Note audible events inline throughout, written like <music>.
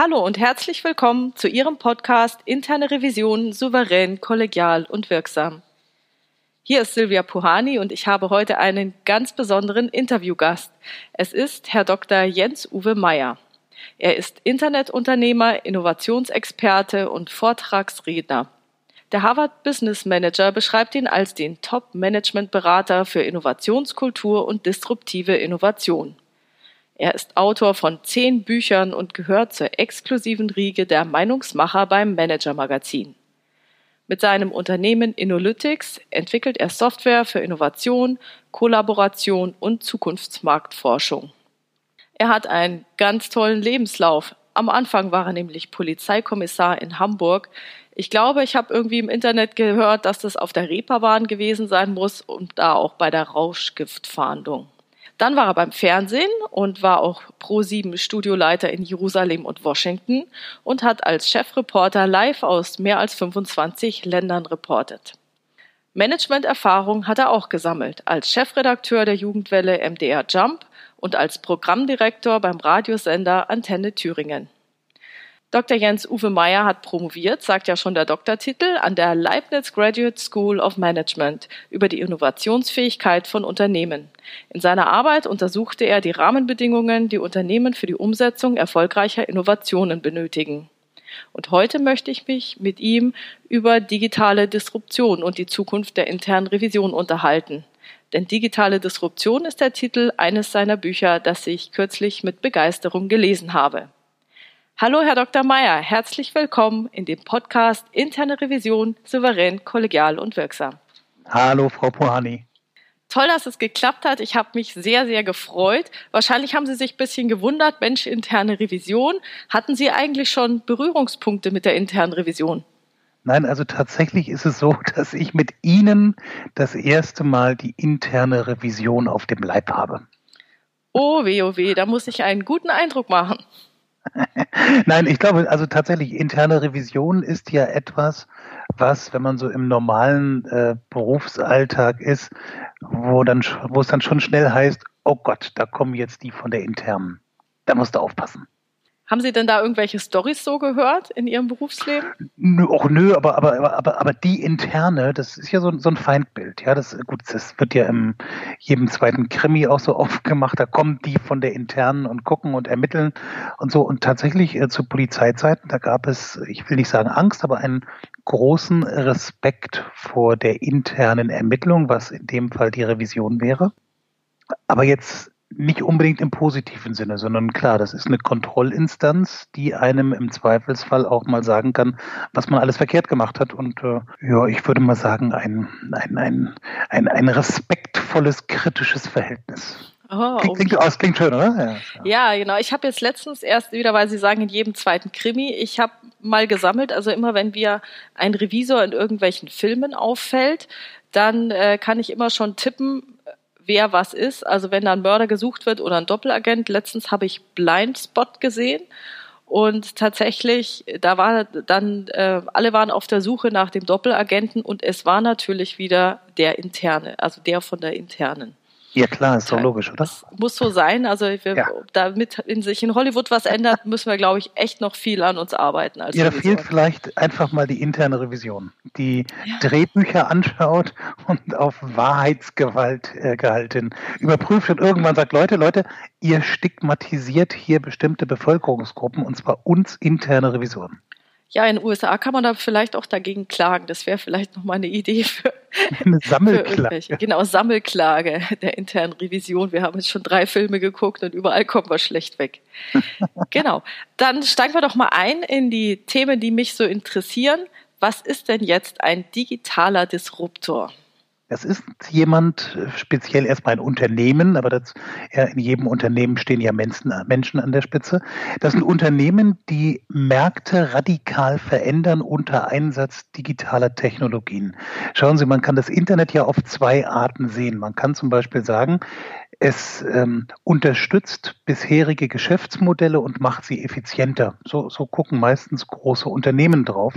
Hallo und herzlich willkommen zu Ihrem Podcast Interne Revision souverän, kollegial und wirksam. Hier ist Silvia Puhani und ich habe heute einen ganz besonderen Interviewgast. Es ist Herr Dr. Jens-Uwe Meyer. Er ist Internetunternehmer, Innovationsexperte und Vortragsredner. Der Harvard Business Manager beschreibt ihn als den Top-Management-Berater für Innovationskultur und disruptive Innovation. Er ist Autor von zehn Büchern und gehört zur exklusiven Riege der Meinungsmacher beim Manager Magazin. Mit seinem Unternehmen Innolytics entwickelt er Software für Innovation, Kollaboration und Zukunftsmarktforschung. Er hat einen ganz tollen Lebenslauf. Am Anfang war er nämlich Polizeikommissar in Hamburg. Ich glaube, ich habe irgendwie im Internet gehört, dass das auf der Reeperbahn gewesen sein muss und da auch bei der Rauschgiftfahndung. Dann war er beim Fernsehen und war auch Pro7 Studioleiter in Jerusalem und Washington und hat als Chefreporter live aus mehr als 25 Ländern reportet. Managementerfahrung hat er auch gesammelt, als Chefredakteur der Jugendwelle MDR Jump und als Programmdirektor beim Radiosender Antenne Thüringen. Dr. Jens Uwe Meyer hat promoviert, sagt ja schon der Doktortitel, an der Leibniz Graduate School of Management über die Innovationsfähigkeit von Unternehmen. In seiner Arbeit untersuchte er die Rahmenbedingungen, die Unternehmen für die Umsetzung erfolgreicher Innovationen benötigen. Und heute möchte ich mich mit ihm über digitale Disruption und die Zukunft der internen Revision unterhalten. Denn digitale Disruption ist der Titel eines seiner Bücher, das ich kürzlich mit Begeisterung gelesen habe. Hallo, Herr Dr. Meyer, herzlich willkommen in dem Podcast Interne Revision souverän, kollegial und wirksam. Hallo, Frau Pohani. Toll, dass es geklappt hat. Ich habe mich sehr, sehr gefreut. Wahrscheinlich haben Sie sich ein bisschen gewundert, Mensch, interne Revision. Hatten Sie eigentlich schon Berührungspunkte mit der internen Revision? Nein, also tatsächlich ist es so, <laughs> dass ich mit Ihnen das erste Mal die interne Revision auf dem Leib habe. Oh weh, oh weh, da muss ich einen guten Eindruck machen. <laughs> Nein, ich glaube, also tatsächlich, interne Revision ist ja etwas, was, wenn man so im normalen äh, Berufsalltag ist, wo, dann, wo es dann schon schnell heißt, oh Gott, da kommen jetzt die von der internen. Da musst du aufpassen. Haben Sie denn da irgendwelche Stories so gehört in Ihrem Berufsleben? Nö, auch nö, aber, aber, aber, aber die interne, das ist ja so, so ein Feindbild. Ja, das, gut, das wird ja in jedem zweiten Krimi auch so <laughs> oft gemacht. Da kommen die von der internen und gucken und ermitteln und so. Und tatsächlich äh, zu Polizeizeiten, da gab es, ich will nicht sagen Angst, aber einen großen Respekt vor der internen Ermittlung, was in dem Fall die Revision wäre. Aber jetzt nicht unbedingt im positiven Sinne, sondern klar, das ist eine Kontrollinstanz, die einem im Zweifelsfall auch mal sagen kann, was man alles verkehrt gemacht hat. Und äh, ja, ich würde mal sagen, ein, ein, ein, ein, ein respektvolles, kritisches Verhältnis. Oh, klingt, klingt, oh, klingt schön, oder? Ja, ja. ja genau. Ich habe jetzt letztens erst wieder, weil Sie sagen, in jedem zweiten Krimi, ich habe mal gesammelt, also immer wenn wir ein Revisor in irgendwelchen Filmen auffällt, dann äh, kann ich immer schon tippen, wer was ist. Also wenn da ein Mörder gesucht wird oder ein Doppelagent. Letztens habe ich Blindspot gesehen. Und tatsächlich, da war dann, äh, alle waren auf der Suche nach dem Doppelagenten und es war natürlich wieder der interne, also der von der internen. Ja klar, ist doch logisch, oder? Das muss so sein. Also wir, ja. damit in sich in Hollywood was ändert, müssen wir, glaube ich, echt noch viel an uns arbeiten. ja, da fehlt vielleicht einfach mal die interne Revision, die ja. Drehbücher anschaut und auf Wahrheitsgewalt äh, gehalten überprüft und irgendwann sagt, Leute, Leute, ihr stigmatisiert hier bestimmte Bevölkerungsgruppen und zwar uns interne Revisionen. Ja, in den USA kann man da vielleicht auch dagegen klagen. Das wäre vielleicht nochmal eine Idee für <laughs> eine Sammelklage. Für genau, Sammelklage der internen Revision. Wir haben jetzt schon drei Filme geguckt und überall kommen wir schlecht weg. <laughs> genau. Dann steigen wir doch mal ein in die Themen, die mich so interessieren. Was ist denn jetzt ein digitaler Disruptor? Das ist jemand, äh, speziell erstmal ein Unternehmen, aber das, in jedem Unternehmen stehen ja Menschen, Menschen an der Spitze. Das sind <laughs> Unternehmen, die Märkte radikal verändern unter Einsatz digitaler Technologien. Schauen Sie, man kann das Internet ja auf zwei Arten sehen. Man kann zum Beispiel sagen, es ähm, unterstützt bisherige Geschäftsmodelle und macht sie effizienter. So, so gucken meistens große Unternehmen drauf.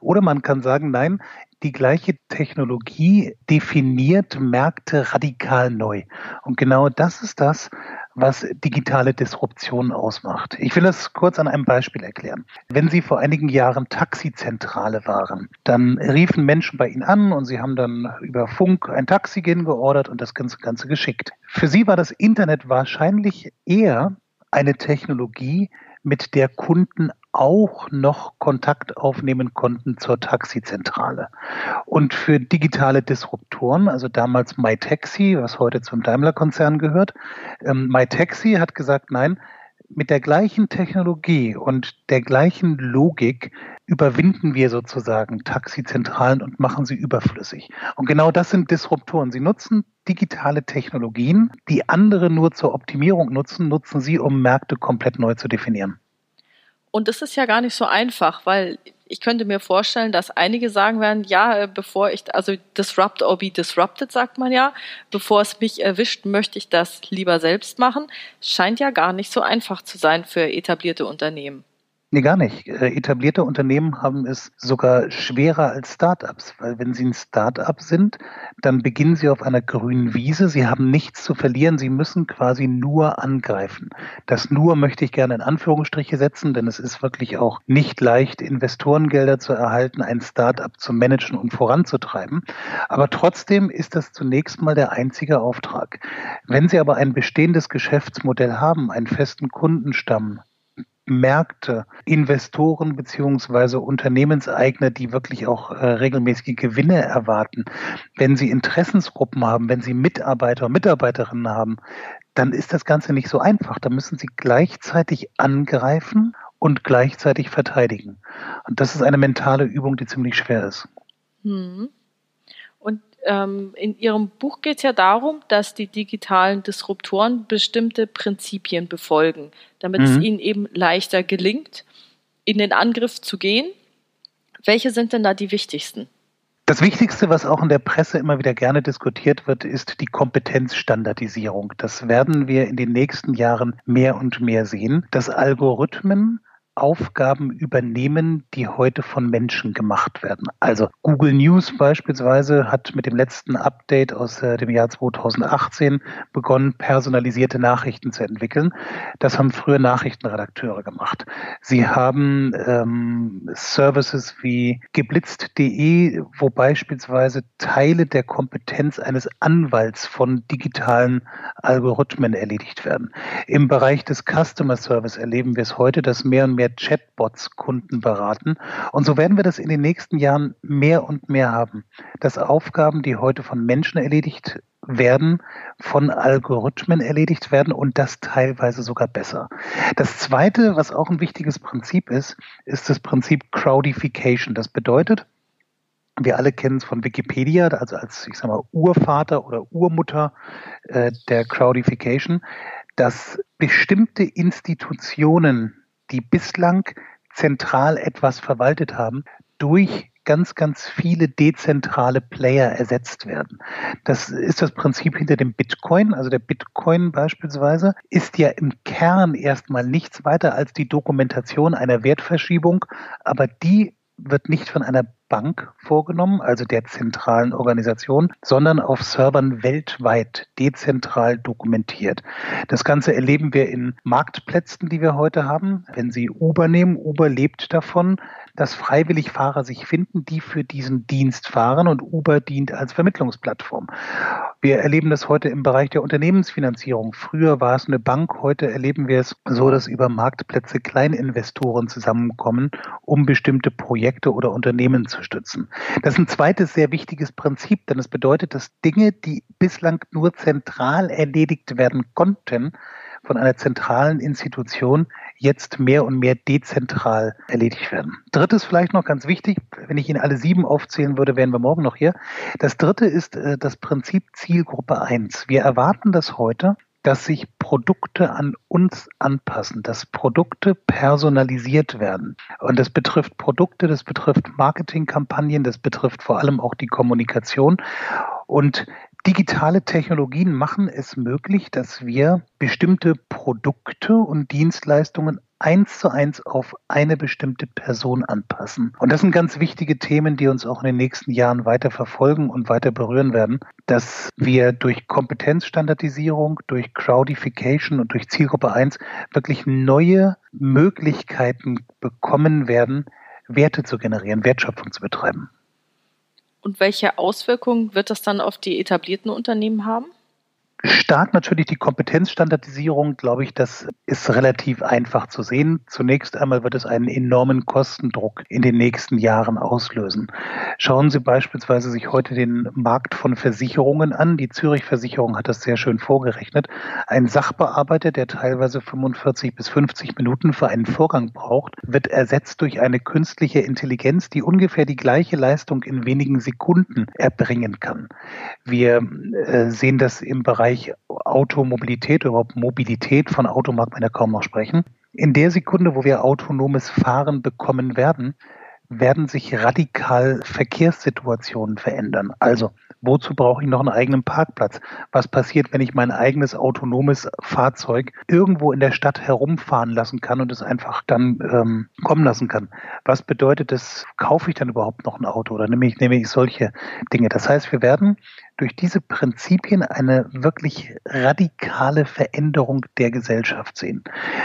Oder man kann sagen, nein, die gleiche Technologie definiert Märkte radikal neu. Und genau das ist das, was digitale Disruption ausmacht. Ich will das kurz an einem Beispiel erklären. Wenn Sie vor einigen Jahren Taxizentrale waren, dann riefen Menschen bei Ihnen an und Sie haben dann über Funk ein Taxi geordert und das Ganze, Ganze geschickt. Für Sie war das Internet wahrscheinlich eher eine Technologie, mit der Kunden auch noch Kontakt aufnehmen konnten zur Taxizentrale. Und für digitale Disruptoren, also damals MyTaxi, was heute zum Daimler-Konzern gehört, ähm, MyTaxi hat gesagt, nein, mit der gleichen Technologie und der gleichen Logik überwinden wir sozusagen Taxizentralen und machen sie überflüssig. Und genau das sind Disruptoren. Sie nutzen digitale Technologien, die andere nur zur Optimierung nutzen, nutzen sie, um Märkte komplett neu zu definieren. Und das ist ja gar nicht so einfach, weil ich könnte mir vorstellen, dass einige sagen werden, ja, äh, bevor ich, also disrupt or be disrupted, sagt man ja, bevor es mich erwischt, möchte ich das lieber selbst machen. Scheint ja gar nicht so einfach zu sein für etablierte Unternehmen. Nee, gar nicht. Äh, etablierte Unternehmen haben es sogar schwerer als Startups, weil wenn sie ein Startup sind, dann beginnen sie auf einer grünen Wiese. Sie haben nichts zu verlieren. Sie müssen quasi nur angreifen. Das nur möchte ich gerne in Anführungsstriche setzen, denn es ist wirklich auch nicht leicht, Investorengelder zu erhalten, ein Startup zu managen und voranzutreiben. Aber trotzdem ist das zunächst mal der einzige Auftrag. Wenn Sie aber ein bestehendes Geschäftsmodell haben, einen festen Kundenstamm, Märkte, Investoren beziehungsweise Unternehmenseigner, die wirklich auch äh, regelmäßige Gewinne erwarten, wenn sie Interessensgruppen haben, wenn sie Mitarbeiter und Mitarbeiterinnen haben, dann ist das Ganze nicht so einfach. Da müssen sie gleichzeitig angreifen und gleichzeitig verteidigen. Und das ist eine mentale Übung, die ziemlich schwer ist. Hm. Und in Ihrem Buch geht es ja darum, dass die digitalen Disruptoren bestimmte Prinzipien befolgen, damit mhm. es ihnen eben leichter gelingt, in den Angriff zu gehen. Welche sind denn da die wichtigsten? Das Wichtigste, was auch in der Presse immer wieder gerne diskutiert wird, ist die Kompetenzstandardisierung. Das werden wir in den nächsten Jahren mehr und mehr sehen, dass Algorithmen Aufgaben übernehmen, die heute von Menschen gemacht werden. Also Google News beispielsweise hat mit dem letzten Update aus äh, dem Jahr 2018 begonnen, personalisierte Nachrichten zu entwickeln. Das haben früher Nachrichtenredakteure gemacht. Sie haben ähm, Services wie geblitzt.de, wo beispielsweise Teile der Kompetenz eines Anwalts von digitalen Algorithmen erledigt werden. Im Bereich des Customer Service erleben wir es heute, dass mehr und mehr mehr Chatbots Kunden beraten. Und so werden wir das in den nächsten Jahren mehr und mehr haben, dass Aufgaben, die heute von Menschen erledigt werden, von Algorithmen erledigt werden und das teilweise sogar besser. Das Zweite, was auch ein wichtiges Prinzip ist, ist das Prinzip Crowdification. Das bedeutet, wir alle kennen es von Wikipedia, also als, ich sag mal, Urvater oder Urmutter äh, der Crowdification, dass bestimmte Institutionen die bislang zentral etwas verwaltet haben, durch ganz, ganz viele dezentrale Player ersetzt werden. Das ist das Prinzip hinter dem Bitcoin. Also der Bitcoin beispielsweise ist ja im Kern erstmal nichts weiter als die Dokumentation einer Wertverschiebung, aber die wird nicht von einer Bank vorgenommen, also der zentralen Organisation, sondern auf Servern weltweit dezentral dokumentiert. Das Ganze erleben wir in Marktplätzen, die wir heute haben. Wenn Sie Uber nehmen, Uber lebt davon, dass freiwillig Fahrer sich finden, die für diesen Dienst fahren und Uber dient als Vermittlungsplattform. Wir erleben das heute im Bereich der Unternehmensfinanzierung. Früher war es eine Bank, heute erleben wir es so, dass über Marktplätze Kleininvestoren zusammenkommen, um bestimmte Projekte oder Unternehmen zu stützen. Das ist ein zweites sehr wichtiges Prinzip, denn es bedeutet, dass Dinge, die bislang nur zentral erledigt werden konnten, von einer zentralen Institution jetzt mehr und mehr dezentral erledigt werden. Drittes vielleicht noch ganz wichtig, wenn ich Ihnen alle sieben aufzählen würde, wären wir morgen noch hier. Das dritte ist äh, das Prinzip Zielgruppe 1. Wir erwarten das heute, dass sich Produkte an uns anpassen, dass Produkte personalisiert werden. Und das betrifft Produkte, das betrifft Marketingkampagnen, das betrifft vor allem auch die Kommunikation. Und Digitale Technologien machen es möglich, dass wir bestimmte Produkte und Dienstleistungen eins zu eins auf eine bestimmte Person anpassen. Und das sind ganz wichtige Themen, die uns auch in den nächsten Jahren weiter verfolgen und weiter berühren werden, dass wir durch Kompetenzstandardisierung, durch Crowdification und durch Zielgruppe 1 wirklich neue Möglichkeiten bekommen werden, Werte zu generieren, Wertschöpfung zu betreiben. Und welche Auswirkungen wird das dann auf die etablierten Unternehmen haben? Stark natürlich die Kompetenzstandardisierung, glaube ich, das ist relativ einfach zu sehen. Zunächst einmal wird es einen enormen Kostendruck in den nächsten Jahren auslösen. Schauen Sie beispielsweise sich heute den Markt von Versicherungen an. Die Zürich Versicherung hat das sehr schön vorgerechnet. Ein Sachbearbeiter, der teilweise 45 bis 50 Minuten für einen Vorgang braucht, wird ersetzt durch eine künstliche Intelligenz, die ungefähr die gleiche Leistung in wenigen Sekunden erbringen kann. Wir äh, sehen das im Bereich Bereich Automobilität, überhaupt Mobilität, von Auto mag man ja kaum noch sprechen. In der Sekunde, wo wir autonomes Fahren bekommen werden, werden sich radikal Verkehrssituationen verändern. Also, wozu brauche ich noch einen eigenen Parkplatz? Was passiert, wenn ich mein eigenes autonomes Fahrzeug irgendwo in der Stadt herumfahren lassen kann und es einfach dann ähm, kommen lassen kann? Was bedeutet das? Kaufe ich dann überhaupt noch ein Auto oder nehme ich, nehme ich solche Dinge? Das heißt, wir werden durch diese Prinzipien eine wirklich radikale Veränderung der Gesellschaft sehen.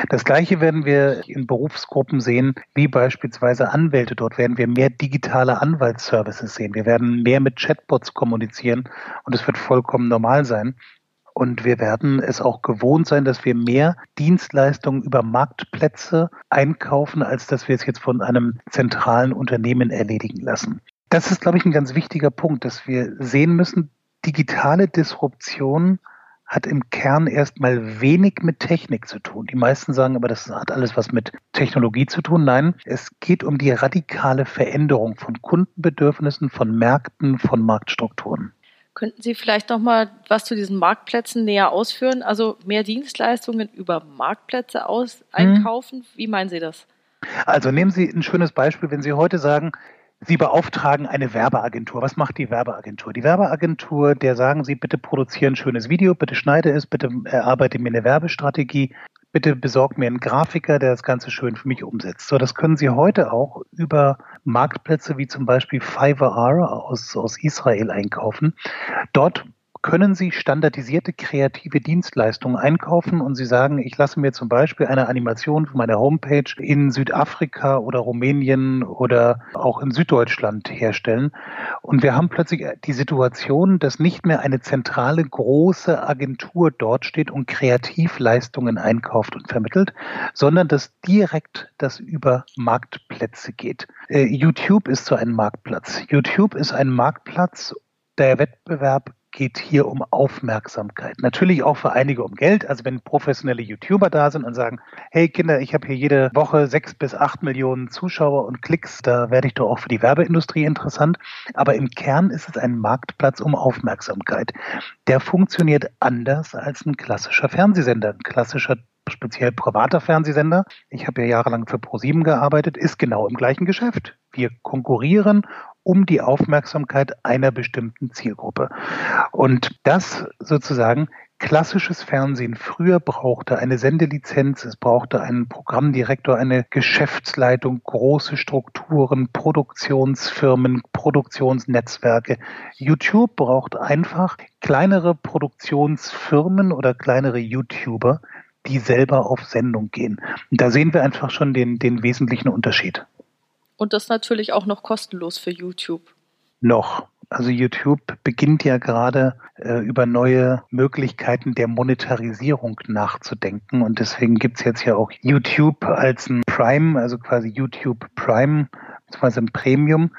Das Gleiche werden wir in Berufsgruppen sehen, wie beispielsweise Anwälte. Dort werden wir mehr digitale Anwaltsservices sehen. Wir werden mehr mit Chatbots kommunizieren und es wird vollkommen normal sein. Und wir werden es auch gewohnt sein, dass wir mehr Dienstleistungen über Marktplätze einkaufen, als dass wir es jetzt von einem zentralen Unternehmen erledigen lassen. Das ist, glaube ich, ein ganz wichtiger Punkt, dass wir sehen müssen, digitale Disruption hat im Kern erstmal wenig mit Technik zu tun. Die meisten sagen aber, das hat alles was mit Technologie zu tun. Nein, es geht um die radikale Veränderung von Kundenbedürfnissen, von Märkten, von Marktstrukturen. Könnten Sie vielleicht noch mal was zu diesen Marktplätzen näher ausführen? Also mehr Dienstleistungen über Marktplätze aus einkaufen? Hm. Wie meinen Sie das? Also nehmen Sie ein schönes Beispiel, wenn Sie heute sagen, Sie beauftragen eine Werbeagentur. Was macht die Werbeagentur? Die Werbeagentur, der sagen Sie, bitte produziere ein schönes Video, bitte schneide es, bitte erarbeite mir eine Werbestrategie, bitte besorg mir einen Grafiker, der das Ganze schön für mich umsetzt. So, das können Sie heute auch über Marktplätze wie zum Beispiel Fiverr aus, aus Israel einkaufen. Dort können Sie standardisierte kreative Dienstleistungen einkaufen und Sie sagen, ich lasse mir zum Beispiel eine Animation für meine Homepage in Südafrika oder Rumänien oder auch in Süddeutschland herstellen. Und wir haben plötzlich die Situation, dass nicht mehr eine zentrale große Agentur dort steht und Kreativleistungen einkauft und vermittelt, sondern dass direkt das über Marktplätze geht. Äh, YouTube ist so ein Marktplatz. YouTube ist ein Marktplatz, der Wettbewerb geht hier um Aufmerksamkeit. Natürlich auch für einige um Geld. Also wenn professionelle YouTuber da sind und sagen, hey Kinder, ich habe hier jede Woche sechs bis acht Millionen Zuschauer und Klicks, da werde ich doch auch für die Werbeindustrie interessant. Aber im Kern ist es ein Marktplatz um Aufmerksamkeit. Der funktioniert anders als ein klassischer Fernsehsender. Ein klassischer speziell privater Fernsehsender, ich habe ja jahrelang für ProSieben gearbeitet, ist genau im gleichen Geschäft. Wir konkurrieren um die Aufmerksamkeit einer bestimmten Zielgruppe. Und das sozusagen klassisches Fernsehen früher brauchte eine Sendelizenz, es brauchte einen Programmdirektor, eine Geschäftsleitung, große Strukturen, Produktionsfirmen, Produktionsnetzwerke. YouTube braucht einfach kleinere Produktionsfirmen oder kleinere YouTuber, die selber auf Sendung gehen. Und da sehen wir einfach schon den, den wesentlichen Unterschied. Und das natürlich auch noch kostenlos für YouTube. Noch. Also YouTube beginnt ja gerade äh, über neue Möglichkeiten der Monetarisierung nachzudenken. Und deswegen gibt's jetzt ja auch YouTube als ein Prime, also quasi YouTube Prime, beziehungsweise ein Premium.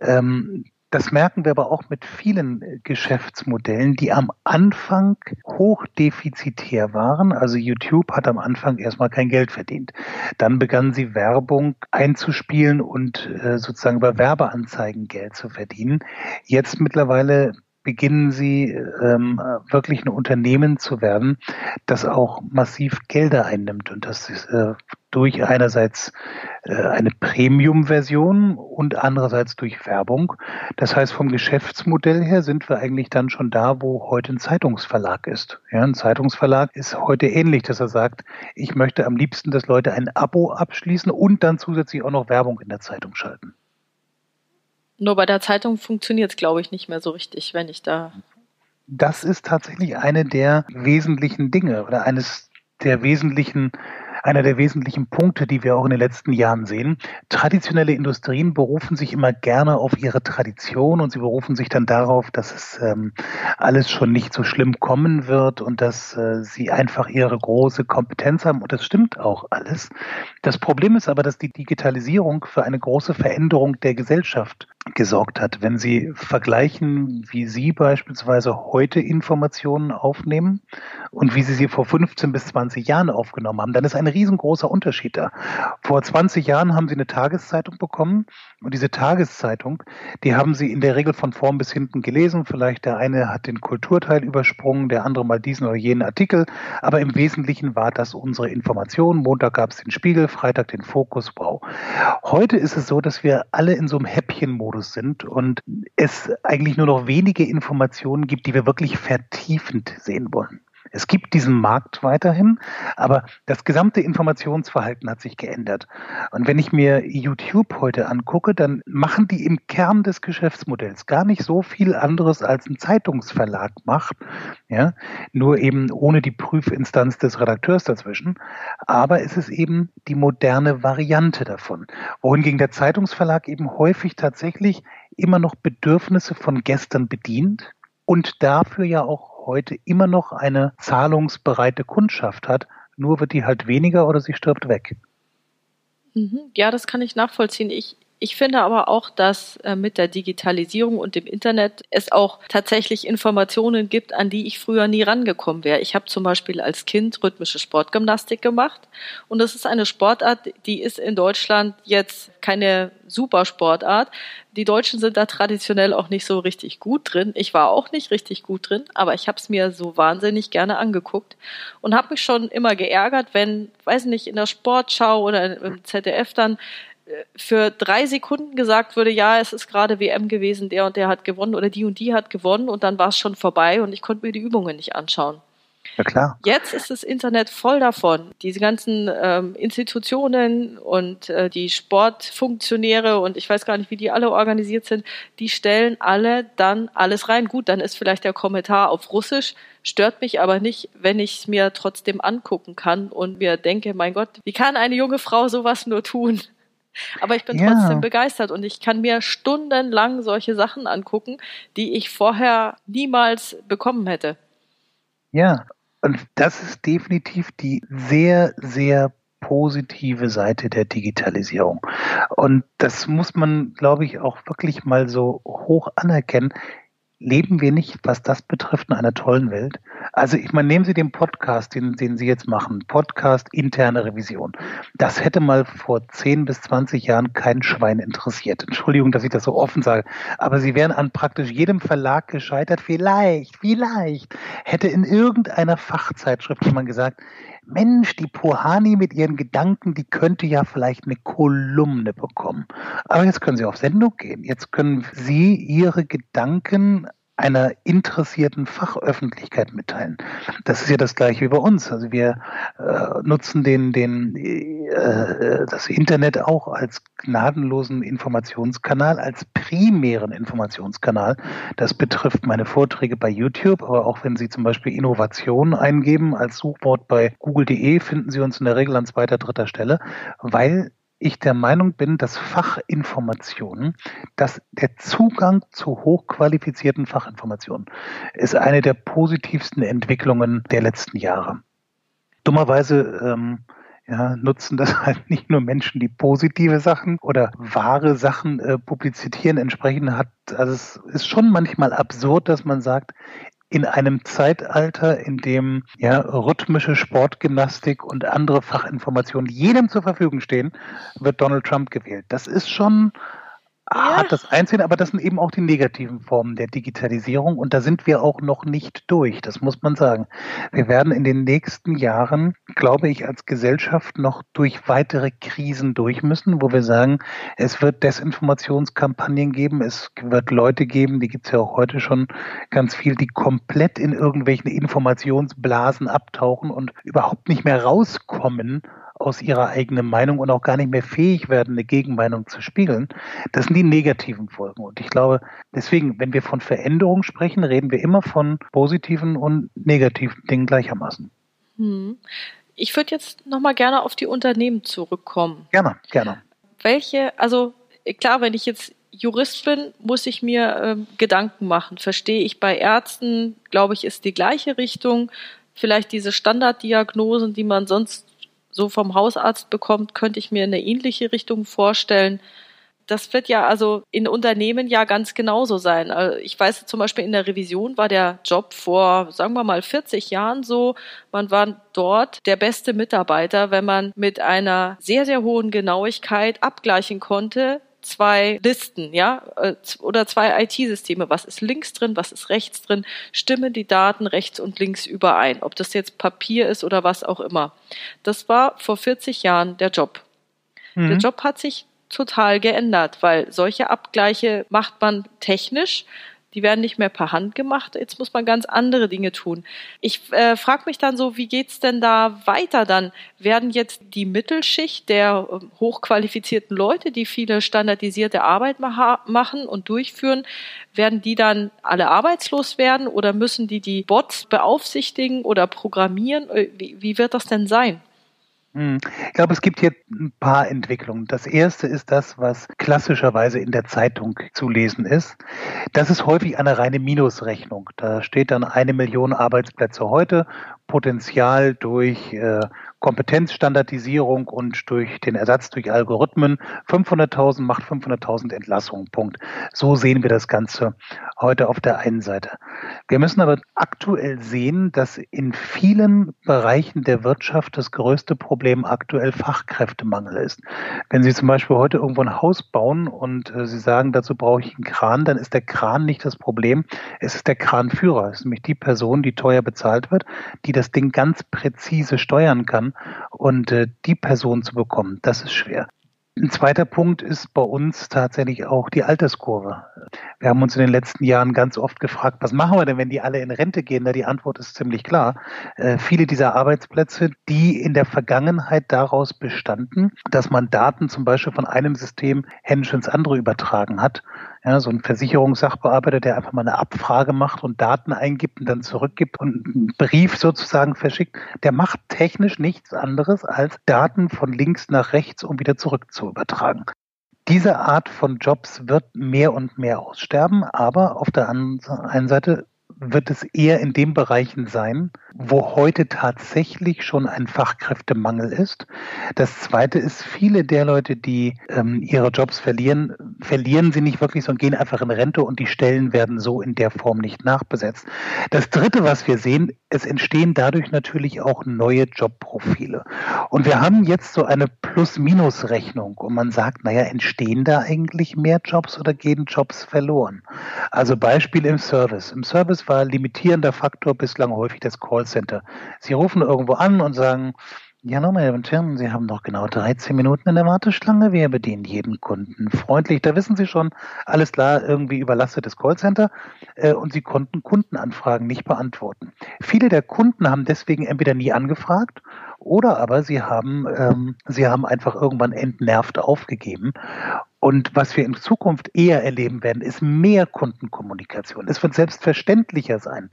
Ähm, das merken wir aber auch mit vielen äh, Geschäftsmodellen, die am Anfang hochdefizitär waren. Also YouTube hat am Anfang erstmal kein Geld verdient. Dann begannen sie Werbung einzuspielen und äh, sozusagen über Werbeanzeigen Geld zu verdienen. Jetzt mittlerweile beginnen sie ähm, wirklich ein Unternehmen zu werden, das auch massiv Gelder einnimmt und das ist, äh, durch einerseits äh, eine Premium-Version und andererseits durch Werbung. Das heißt, vom Geschäftsmodell her sind wir eigentlich dann schon da, wo heute ein Zeitungsverlag ist. Ja, ein Zeitungsverlag ist heute ähnlich, dass er sagt, ich möchte am liebsten, dass Leute ein Abo abschließen und dann zusätzlich auch noch Werbung in der Zeitung schalten. Nur bei der Zeitung funktioniert es, glaube ich, nicht mehr so richtig, wenn ich da. Das ist tatsächlich eine der wesentlichen Dinge oder eines der wesentlichen einer der wesentlichen Punkte, die wir auch in den letzten Jahren sehen. Traditionelle Industrien berufen sich immer gerne auf ihre Tradition und sie berufen sich dann darauf, dass es ähm, alles schon nicht so schlimm kommen wird und dass äh, sie einfach ihre große Kompetenz haben. Und das stimmt auch alles. Das Problem ist aber, dass die Digitalisierung für eine große Veränderung der Gesellschaft gesorgt hat. Wenn Sie vergleichen, wie Sie beispielsweise heute Informationen aufnehmen und wie Sie sie vor 15 bis 20 Jahren aufgenommen haben, dann ist ein riesengroßer Unterschied da. Vor 20 Jahren haben Sie eine Tageszeitung bekommen und diese Tageszeitung, die haben Sie in der Regel von vorn bis hinten gelesen. Vielleicht der eine hat den Kulturteil übersprungen, der andere mal diesen oder jenen Artikel, aber im Wesentlichen war das unsere Information. Montag gab es den Spiegel, Freitag den Fokus, wow. Heute ist es so, dass wir alle in so einem Häppchenmodus Modus sind und es eigentlich nur noch wenige Informationen gibt, die wir wirklich vertiefend sehen wollen. Es gibt diesen Markt weiterhin, aber das gesamte Informationsverhalten hat sich geändert. Und wenn ich mir YouTube heute angucke, dann machen die im Kern des Geschäftsmodells gar nicht so viel anderes als ein Zeitungsverlag macht, ja, nur eben ohne die Prüfinstanz des Redakteurs dazwischen. Aber es ist eben die moderne Variante davon. Wohingegen der Zeitungsverlag eben häufig tatsächlich immer noch Bedürfnisse von gestern bedient und dafür ja auch heute immer noch eine zahlungsbereite Kundschaft hat, nur wird die halt weniger oder sie stirbt weg. Mhm. Ja, das kann ich nachvollziehen. Ich, ich finde aber auch, dass äh, mit der Digitalisierung und dem Internet es auch tatsächlich Informationen gibt, an die ich früher nie rangekommen wäre. Ich habe zum Beispiel als Kind rhythmische Sportgymnastik gemacht und das ist eine Sportart, die ist in Deutschland jetzt keine Supersportart. Die Deutschen sind da traditionell auch nicht so richtig gut drin. Ich war auch nicht richtig gut drin, aber ich habe es mir so wahnsinnig gerne angeguckt und habe mich schon immer geärgert, wenn, weiß nicht, in der Sportschau oder im ZDF dann für drei Sekunden gesagt würde, ja, es ist gerade WM gewesen, der und der hat gewonnen oder die und die hat gewonnen und dann war es schon vorbei und ich konnte mir die Übungen nicht anschauen. Ja, klar. Jetzt ist das Internet voll davon. Diese ganzen ähm, Institutionen und äh, die Sportfunktionäre und ich weiß gar nicht, wie die alle organisiert sind, die stellen alle dann alles rein. Gut, dann ist vielleicht der Kommentar auf Russisch, stört mich aber nicht, wenn ich es mir trotzdem angucken kann und mir denke, mein Gott, wie kann eine junge Frau sowas nur tun? Aber ich bin ja. trotzdem begeistert und ich kann mir stundenlang solche Sachen angucken, die ich vorher niemals bekommen hätte. Ja, und das ist definitiv die sehr, sehr positive Seite der Digitalisierung. Und das muss man, glaube ich, auch wirklich mal so hoch anerkennen leben wir nicht, was das betrifft, in einer tollen Welt? Also ich meine, nehmen Sie den Podcast, den, den Sie jetzt machen, Podcast interne Revision. Das hätte mal vor 10 bis 20 Jahren kein Schwein interessiert. Entschuldigung, dass ich das so offen sage. Aber Sie wären an praktisch jedem Verlag gescheitert. Vielleicht, vielleicht hätte in irgendeiner Fachzeitschrift jemand gesagt, Mensch, die Pohani mit ihren Gedanken, die könnte ja vielleicht eine Kolumne bekommen. Aber jetzt können Sie auf Sendung gehen. Jetzt können Sie Ihre Gedanken einer interessierten Fachöffentlichkeit mitteilen. Das ist ja das gleiche wie bei uns. Also wir äh, nutzen den, den, äh, das Internet auch als gnadenlosen Informationskanal, als primären Informationskanal. Das betrifft meine Vorträge bei YouTube, aber auch wenn Sie zum Beispiel Innovation eingeben als Suchwort bei google.de, finden Sie uns in der Regel an zweiter, dritter Stelle, weil ich der Meinung bin, dass Fachinformationen, dass der Zugang zu hochqualifizierten Fachinformationen ist eine der positivsten Entwicklungen der letzten Jahre. Dummerweise ähm, ja, nutzen das <laughs> halt nicht nur Menschen, die positive Sachen oder wahre Sachen äh, publizieren. Entsprechend hat, also es ist schon manchmal absurd, dass man sagt, in einem Zeitalter, in dem ja, rhythmische Sportgymnastik und andere Fachinformationen jedem zur Verfügung stehen, wird Donald Trump gewählt. Das ist schon ja. hat das Einzige, aber das sind eben auch die negativen Formen der Digitalisierung und da sind wir auch noch nicht durch, das muss man sagen. Wir werden in den nächsten Jahren, glaube ich, als Gesellschaft noch durch weitere Krisen durch müssen, wo wir sagen, es wird Desinformationskampagnen geben, es wird Leute geben, die gibt es ja auch heute schon ganz viel, die komplett in irgendwelchen Informationsblasen abtauchen und überhaupt nicht mehr rauskommen aus ihrer eigenen Meinung und auch gar nicht mehr fähig werden, eine Gegenmeinung zu spiegeln. Das sind die negativen Folgen. Und ich glaube, deswegen, wenn wir von Veränderung sprechen, reden wir immer von positiven und negativen Dingen gleichermaßen. Hm. Ich würde jetzt nochmal gerne auf die Unternehmen zurückkommen. Gerne, gerne. Welche, also klar, wenn ich jetzt Jurist bin, muss ich mir äh, Gedanken machen. Verstehe ich bei Ärzten, glaube ich, ist die gleiche Richtung. Vielleicht diese Standarddiagnosen, die man sonst so vom Hausarzt bekommt, könnte ich mir eine ähnliche Richtung vorstellen. Das wird ja also in Unternehmen ja ganz genauso sein. Also ich weiß zum Beispiel in der Revision war der Job vor, sagen wir mal, 40 Jahren so. Man war dort der beste Mitarbeiter, wenn man mit einer sehr, sehr hohen Genauigkeit abgleichen konnte, zwei Listen, ja, äh, oder zwei IT-Systeme. Was ist links drin, was ist rechts drin? Stimmen die Daten rechts und links überein? Ob das jetzt Papier ist oder was auch immer. Das war vor 40 Jahren der Job. Mhm. Der Job hat sich total geändert, weil solche Abgleiche macht man technisch die werden nicht mehr per Hand gemacht. Jetzt muss man ganz andere Dinge tun. Ich äh, frage mich dann so, wie geht's denn da weiter dann? Werden jetzt die Mittelschicht der äh, hochqualifizierten Leute, die viele standardisierte Arbeit ma machen und durchführen, werden die dann alle arbeitslos werden oder müssen die die Bots beaufsichtigen oder programmieren? Äh, wie, wie wird das denn sein? Hm. Ich glaube, es gibt hier ein paar Entwicklungen. Das erste ist das, was klassischerweise in der Zeitung zu lesen ist. Das ist häufig eine reine Minusrechnung. Da steht dann eine Million Arbeitsplätze heute, Potenzial durch äh, Kompetenzstandardisierung und durch den Ersatz durch Algorithmen. 500.000 macht 500.000 Entlassungen. Punkt. So sehen wir das Ganze heute auf der einen Seite. Wir müssen aber aktuell sehen, dass in vielen Bereichen der Wirtschaft das größte Problem aktuell Fachkräftemangel ist. Wenn Sie zum Beispiel heute irgendwo ein Haus bauen und äh, Sie sagen, dazu brauche ich einen Kran, dann ist der Kran nicht das Problem. Es ist der Kranführer. Es ist nämlich die Person, die teuer bezahlt wird, die das Ding ganz präzise steuern kann kann. Und äh, die Person zu bekommen, das ist schwer. Ein zweiter Punkt ist bei uns tatsächlich auch die Alterskurve. Wir haben uns in den letzten Jahren ganz oft gefragt, was machen wir denn, wenn die alle in Rente gehen? Na, die Antwort ist ziemlich klar. Äh, viele dieser Arbeitsplätze, die in der Vergangenheit daraus bestanden, dass man Daten zum Beispiel von einem System händisch ins andere übertragen hat, ja, so ein Versicherungssachbearbeiter, der einfach mal eine Abfrage macht und Daten eingibt und dann zurückgibt und einen Brief sozusagen verschickt, der macht technisch nichts anderes als Daten von links nach rechts, um wieder zurück zu übertragen. Diese Art von Jobs wird mehr und mehr aussterben, aber auf der einen Seite wird es eher in den Bereichen sein, wo heute tatsächlich schon ein Fachkräftemangel ist. Das Zweite ist, viele der Leute, die ähm, ihre Jobs verlieren, verlieren sie nicht wirklich, sondern gehen einfach in Rente und die Stellen werden so in der Form nicht nachbesetzt. Das Dritte, was wir sehen, es entstehen dadurch natürlich auch neue Jobprofile. Und wir haben jetzt so eine Plus-Minus-Rechnung und man sagt, naja, entstehen da eigentlich mehr Jobs oder gehen Jobs verloren? Also Beispiel im Service. Im Service war limitierender Faktor bislang häufig das Callcenter. Sie rufen irgendwo an und sagen, ja, nochmal, Herr Herren, Sie haben noch genau 13 Minuten in der Warteschlange. Wir bedienen jeden Kunden freundlich. Da wissen Sie schon, alles klar, irgendwie überlastetes Callcenter. Äh, und Sie konnten Kundenanfragen nicht beantworten. Viele der Kunden haben deswegen entweder nie angefragt oder aber sie haben, ähm, sie haben einfach irgendwann entnervt aufgegeben. Und was wir in Zukunft eher erleben werden, ist mehr Kundenkommunikation. Es wird selbstverständlicher sein.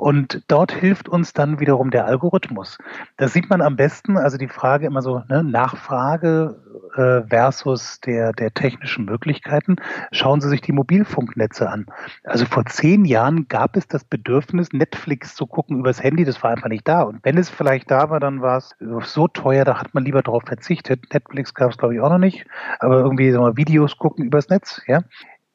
Und dort hilft uns dann wiederum der Algorithmus. Das sieht man am besten, also die Frage immer so, ne, Nachfrage äh, versus der, der technischen Möglichkeiten. Schauen Sie sich die Mobilfunknetze an. Also vor zehn Jahren gab es das Bedürfnis, Netflix zu gucken übers Handy. Das war einfach nicht da. Und wenn es vielleicht da war, dann war es so teuer, da hat man lieber darauf verzichtet. Netflix gab es, glaube ich, auch noch nicht. Aber irgendwie sagen wir, Videos gucken übers Netz, ja.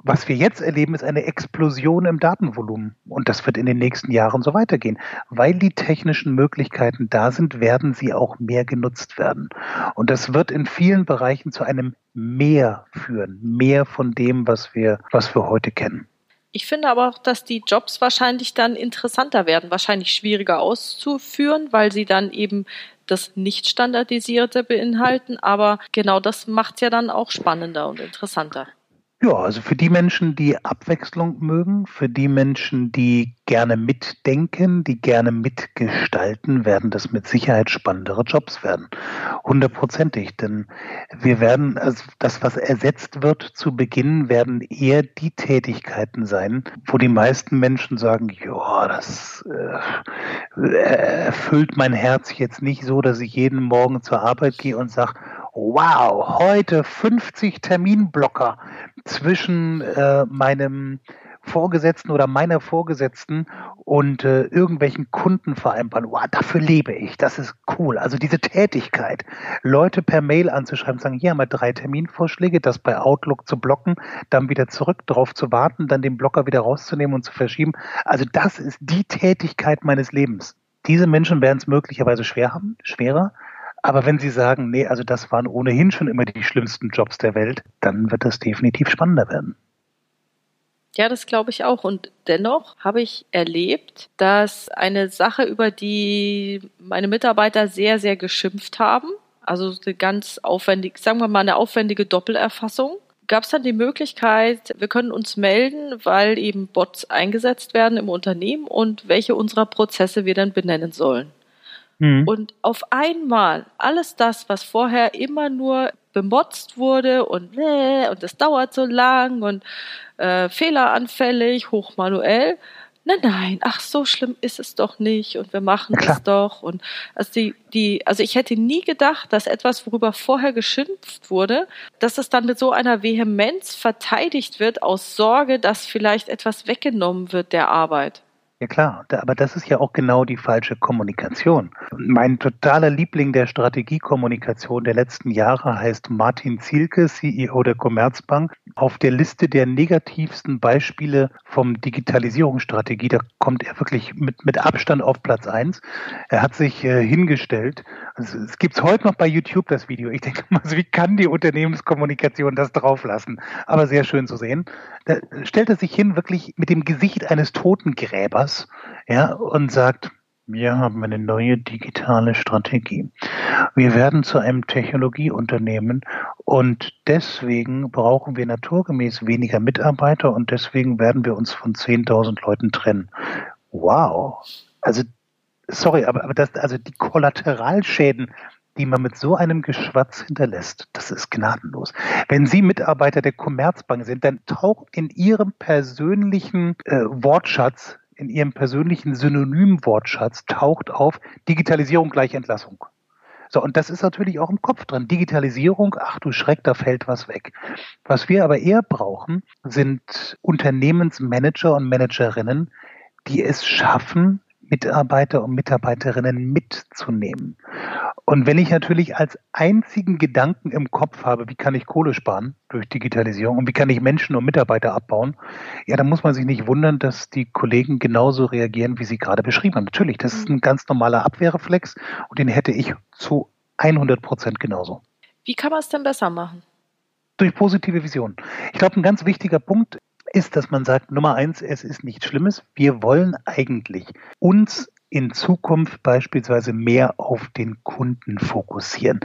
Was wir jetzt erleben, ist eine Explosion im Datenvolumen. Und das wird in den nächsten Jahren so weitergehen. Weil die technischen Möglichkeiten da sind, werden sie auch mehr genutzt werden. Und das wird in vielen Bereichen zu einem Mehr führen. Mehr von dem, was wir, was wir heute kennen. Ich finde aber auch, dass die Jobs wahrscheinlich dann interessanter werden, wahrscheinlich schwieriger auszuführen, weil sie dann eben das nicht standardisierte beinhalten. Aber genau das macht es ja dann auch spannender und interessanter. Ja, also für die Menschen, die Abwechslung mögen, für die Menschen, die gerne mitdenken, die gerne mitgestalten, werden das mit Sicherheit spannendere Jobs werden. Hundertprozentig. Denn wir werden, also das, was ersetzt wird zu Beginn, werden eher die Tätigkeiten sein, wo die meisten Menschen sagen, ja, das äh, erfüllt mein Herz jetzt nicht so, dass ich jeden Morgen zur Arbeit gehe und sage, wow, heute 50 Terminblocker zwischen äh, meinem Vorgesetzten oder meiner Vorgesetzten und äh, irgendwelchen Kunden vereinbaren. Wow, dafür lebe ich. Das ist cool. Also diese Tätigkeit, Leute per Mail anzuschreiben, sagen, hier haben wir drei Terminvorschläge, das bei Outlook zu blocken, dann wieder zurück darauf zu warten, dann den Blocker wieder rauszunehmen und zu verschieben. Also das ist die Tätigkeit meines Lebens. Diese Menschen werden es möglicherweise schwer haben, schwerer. Aber wenn Sie sagen, nee, also das waren ohnehin schon immer die schlimmsten Jobs der Welt, dann wird das definitiv spannender werden. Ja, das glaube ich auch. Und dennoch habe ich erlebt, dass eine Sache, über die meine Mitarbeiter sehr, sehr geschimpft haben, also eine ganz aufwendige, sagen wir mal eine aufwendige Doppelerfassung, gab es dann die Möglichkeit, wir können uns melden, weil eben Bots eingesetzt werden im Unternehmen und welche unserer Prozesse wir dann benennen sollen. Mhm. Und auf einmal alles das, was vorher immer nur bemotzt wurde und äh, und das dauert so lang und äh, fehleranfällig, hochmanuell. Nein, nein, ach so schlimm ist es doch nicht und wir machen es doch und also die die also ich hätte nie gedacht, dass etwas worüber vorher geschimpft wurde, dass es dann mit so einer Vehemenz verteidigt wird aus Sorge, dass vielleicht etwas weggenommen wird der Arbeit. Ja klar, aber das ist ja auch genau die falsche Kommunikation. Mein totaler Liebling der Strategiekommunikation der letzten Jahre heißt Martin Zielke, CEO der Commerzbank. Auf der Liste der negativsten Beispiele vom Digitalisierungsstrategie, da kommt er wirklich mit, mit Abstand auf Platz eins. Er hat sich äh, hingestellt. Also, es gibt heute noch bei YouTube das Video. Ich denke mal, wie kann die Unternehmenskommunikation das drauflassen? Aber sehr schön zu sehen. Da stellt er sich hin, wirklich mit dem Gesicht eines Totengräbers was, ja, und sagt, wir haben eine neue digitale Strategie. Wir werden zu einem Technologieunternehmen und deswegen brauchen wir naturgemäß weniger Mitarbeiter und deswegen werden wir uns von 10.000 Leuten trennen. Wow. Also, sorry, aber, aber das, also die Kollateralschäden, die man mit so einem Geschwatz hinterlässt, das ist gnadenlos. Wenn Sie Mitarbeiter der Commerzbank sind, dann taucht in Ihrem persönlichen äh, Wortschatz in ihrem persönlichen Synonymwortschatz taucht auf Digitalisierung gleich Entlassung. So, und das ist natürlich auch im Kopf dran. Digitalisierung, ach du Schreck, da fällt was weg. Was wir aber eher brauchen, sind Unternehmensmanager und Managerinnen, die es schaffen, Mitarbeiter und Mitarbeiterinnen mitzunehmen. Und wenn ich natürlich als einzigen Gedanken im Kopf habe, wie kann ich Kohle sparen durch Digitalisierung und wie kann ich Menschen und Mitarbeiter abbauen, ja, dann muss man sich nicht wundern, dass die Kollegen genauso reagieren, wie sie gerade beschrieben haben. Natürlich, das ist ein ganz normaler Abwehrreflex und den hätte ich zu 100 Prozent genauso. Wie kann man es denn besser machen? Durch positive Vision. Ich glaube, ein ganz wichtiger Punkt ist, dass man sagt, Nummer eins, es ist nichts Schlimmes. Wir wollen eigentlich uns in Zukunft beispielsweise mehr auf den Kunden fokussieren.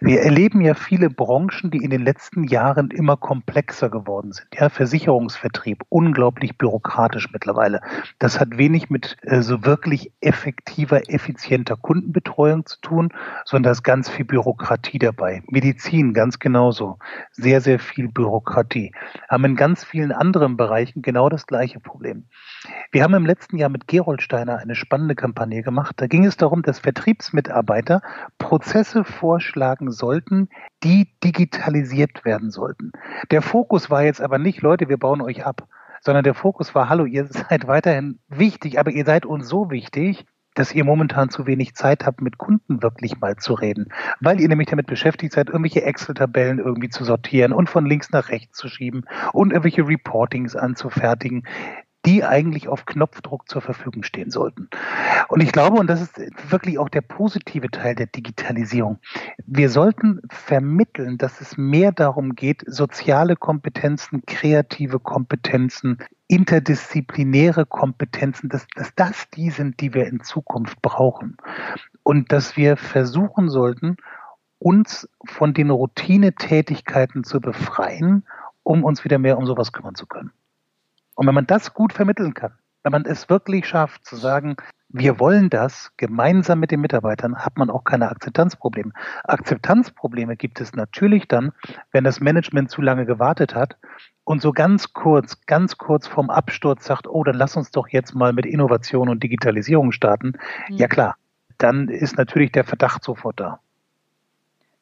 Wir erleben ja viele Branchen, die in den letzten Jahren immer komplexer geworden sind. Ja, Versicherungsvertrieb, unglaublich bürokratisch mittlerweile. Das hat wenig mit äh, so wirklich effektiver, effizienter Kundenbetreuung zu tun, sondern da ist ganz viel Bürokratie dabei. Medizin ganz genauso. Sehr, sehr viel Bürokratie. Haben in ganz vielen anderen Bereichen genau das gleiche Problem. Wir haben im letzten Jahr mit Gerold Steiner eine spannende Kampagne gemacht. Da ging es darum, dass Vertriebsmitarbeiter Prozesse vorschlagen sollten, die digitalisiert werden sollten. Der Fokus war jetzt aber nicht, Leute, wir bauen euch ab, sondern der Fokus war, hallo, ihr <laughs> seid weiterhin wichtig, aber ihr seid uns so wichtig, dass ihr momentan zu wenig Zeit habt, mit Kunden wirklich mal zu reden, weil ihr nämlich damit beschäftigt seid, irgendwelche Excel-Tabellen irgendwie zu sortieren und von links nach rechts zu schieben und irgendwelche Reportings anzufertigen die eigentlich auf Knopfdruck zur Verfügung stehen sollten. Und ich glaube, und das ist wirklich auch der positive Teil der Digitalisierung, wir sollten vermitteln, dass es mehr darum geht, soziale Kompetenzen, kreative Kompetenzen, interdisziplinäre Kompetenzen, dass, dass das die sind, die wir in Zukunft brauchen. Und dass wir versuchen sollten, uns von den Routinetätigkeiten zu befreien, um uns wieder mehr um sowas kümmern zu können. Und wenn man das gut vermitteln kann, wenn man es wirklich schafft zu sagen, wir wollen das gemeinsam mit den Mitarbeitern, hat man auch keine Akzeptanzprobleme. Akzeptanzprobleme gibt es natürlich dann, wenn das Management zu lange gewartet hat und so ganz kurz, ganz kurz vorm Absturz sagt, oh, dann lass uns doch jetzt mal mit Innovation und Digitalisierung starten. Mhm. Ja klar, dann ist natürlich der Verdacht sofort da.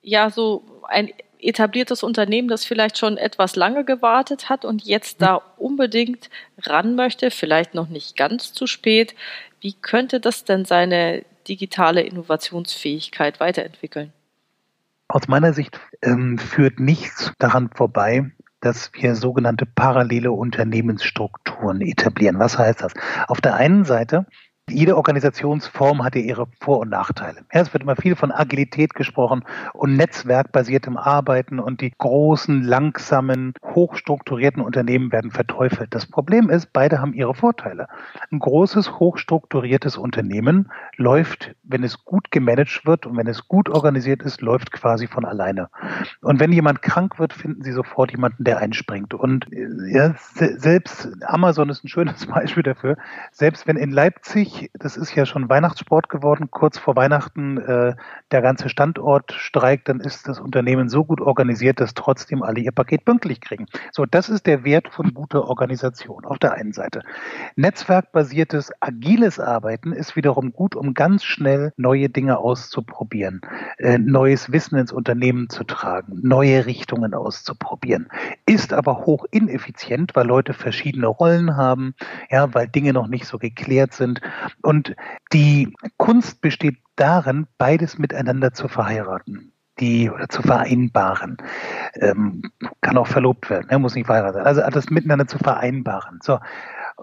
Ja, so ein etabliertes Unternehmen, das vielleicht schon etwas lange gewartet hat und jetzt da unbedingt ran möchte, vielleicht noch nicht ganz zu spät. Wie könnte das denn seine digitale Innovationsfähigkeit weiterentwickeln? Aus meiner Sicht ähm, führt nichts daran vorbei, dass wir sogenannte parallele Unternehmensstrukturen etablieren. Was heißt das? Auf der einen Seite jede Organisationsform hat ja ihre Vor- und Nachteile. Es wird immer viel von Agilität gesprochen und netzwerkbasiertem Arbeiten und die großen, langsamen, hochstrukturierten Unternehmen werden verteufelt. Das Problem ist, beide haben ihre Vorteile. Ein großes, hochstrukturiertes Unternehmen läuft, wenn es gut gemanagt wird und wenn es gut organisiert ist, läuft quasi von alleine. Und wenn jemand krank wird, finden sie sofort jemanden, der einspringt. Und ja, selbst Amazon ist ein schönes <laughs> Beispiel dafür. Selbst wenn in Leipzig das ist ja schon Weihnachtssport geworden, kurz vor Weihnachten äh, der ganze Standort streikt, dann ist das Unternehmen so gut organisiert, dass trotzdem alle ihr Paket pünktlich kriegen. So, das ist der Wert von guter Organisation auf der einen Seite. Netzwerkbasiertes, agiles Arbeiten ist wiederum gut, um ganz schnell neue Dinge auszuprobieren, äh, neues Wissen ins Unternehmen zu tragen, neue Richtungen auszuprobieren. Ist aber hoch ineffizient, weil Leute verschiedene Rollen haben, ja, weil Dinge noch nicht so geklärt sind und die Kunst besteht darin, beides miteinander zu verheiraten die oder zu vereinbaren. Ähm, kann auch verlobt werden, ne? muss nicht verheiratet sein. Also das miteinander zu vereinbaren. So.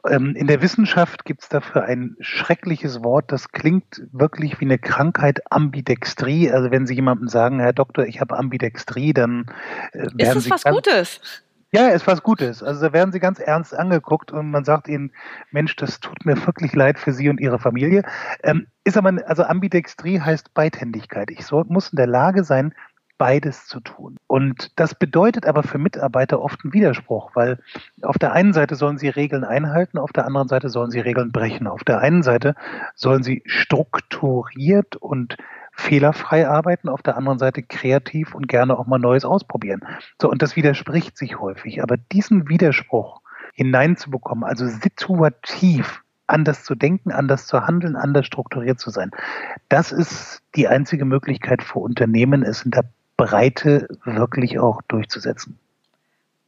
Ähm, in der Wissenschaft gibt es dafür ein schreckliches Wort, das klingt wirklich wie eine Krankheit, Ambidextrie. Also wenn Sie jemandem sagen, Herr Doktor, ich habe Ambidextrie, dann äh, werden Ist das Sie was Gutes? Ja, ist was Gutes. Also da werden sie ganz ernst angeguckt und man sagt ihnen, Mensch, das tut mir wirklich leid für Sie und Ihre Familie. Ähm, ist aber, also Ambidextrie heißt Beidhändigkeit. Ich so, muss in der Lage sein, beides zu tun. Und das bedeutet aber für Mitarbeiter oft einen Widerspruch, weil auf der einen Seite sollen sie Regeln einhalten, auf der anderen Seite sollen sie Regeln brechen. Auf der einen Seite sollen sie strukturiert und fehlerfrei arbeiten, auf der anderen Seite kreativ und gerne auch mal Neues ausprobieren. So, und das widerspricht sich häufig. Aber diesen Widerspruch hineinzubekommen, also situativ anders zu denken, anders zu handeln, anders strukturiert zu sein, das ist die einzige Möglichkeit für Unternehmen, es in der Breite wirklich auch durchzusetzen.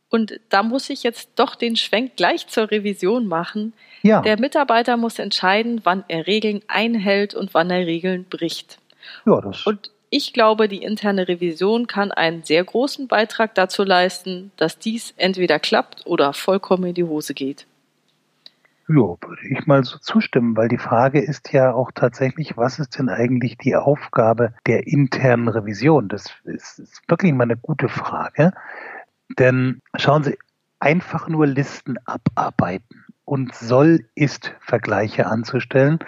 Und da muss ich jetzt doch den Schwenk gleich zur Revision machen. Ja. Der Mitarbeiter muss entscheiden, wann er Regeln einhält und wann er Regeln bricht. Ja, das und ich glaube, die interne Revision kann einen sehr großen Beitrag dazu leisten, dass dies entweder klappt oder vollkommen in die Hose geht. Ja, würde ich mal so zustimmen, weil die Frage ist ja auch tatsächlich, was ist denn eigentlich die Aufgabe der internen Revision? Das ist, ist wirklich mal eine gute Frage. Denn schauen Sie, einfach nur Listen abarbeiten und soll ist Vergleiche anzustellen,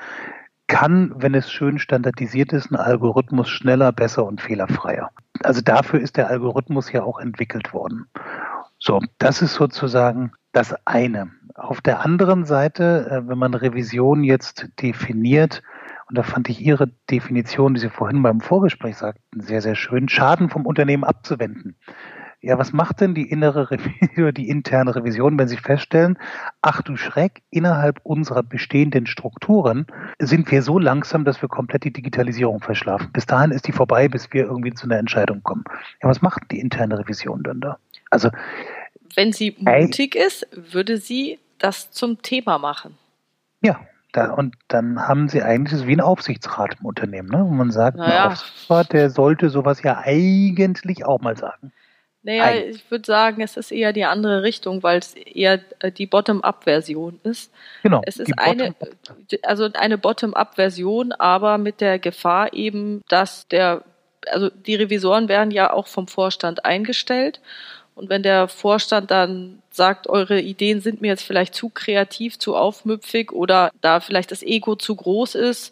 kann, wenn es schön standardisiert ist, ein Algorithmus schneller, besser und fehlerfreier. Also dafür ist der Algorithmus ja auch entwickelt worden. So, das ist sozusagen das eine. Auf der anderen Seite, äh, wenn man Revision jetzt definiert, und da fand ich Ihre Definition, die Sie vorhin beim Vorgespräch sagten, sehr, sehr schön, Schaden vom Unternehmen abzuwenden. Ja, was macht denn die innere Revision, <laughs> die interne Revision, wenn Sie feststellen, ach du Schreck, innerhalb unserer bestehenden Strukturen sind wir so langsam, dass wir komplett die Digitalisierung verschlafen. Bis dahin ist die vorbei, bis wir irgendwie zu einer Entscheidung kommen. Ja, was macht die interne Revision denn da? Also, wenn sie mutig ist, würde sie das zum Thema machen. Ja, Da, und dann haben sie eigentlich das wie ein Aufsichtsrat im Unternehmen, ne? wo man sagt, Naja. ein Aufsichtsrat, der sollte sowas ja eigentlich auch mal sagen. Naja, Ei. ich würde sagen, es ist eher die andere Richtung, weil es eher äh, die Bottom-up-Version ist. Genau. Es ist eine, Bottom- also eine Bottom-up-Version, aber mit der Gefahr eben, dass der, also die Revisoren werden ja auch vom Vorstand eingestellt. Und wenn der Vorstand dann sagt, eure Ideen sind mir jetzt vielleicht zu kreativ, zu aufmüpfig oder da vielleicht das Ego zu groß ist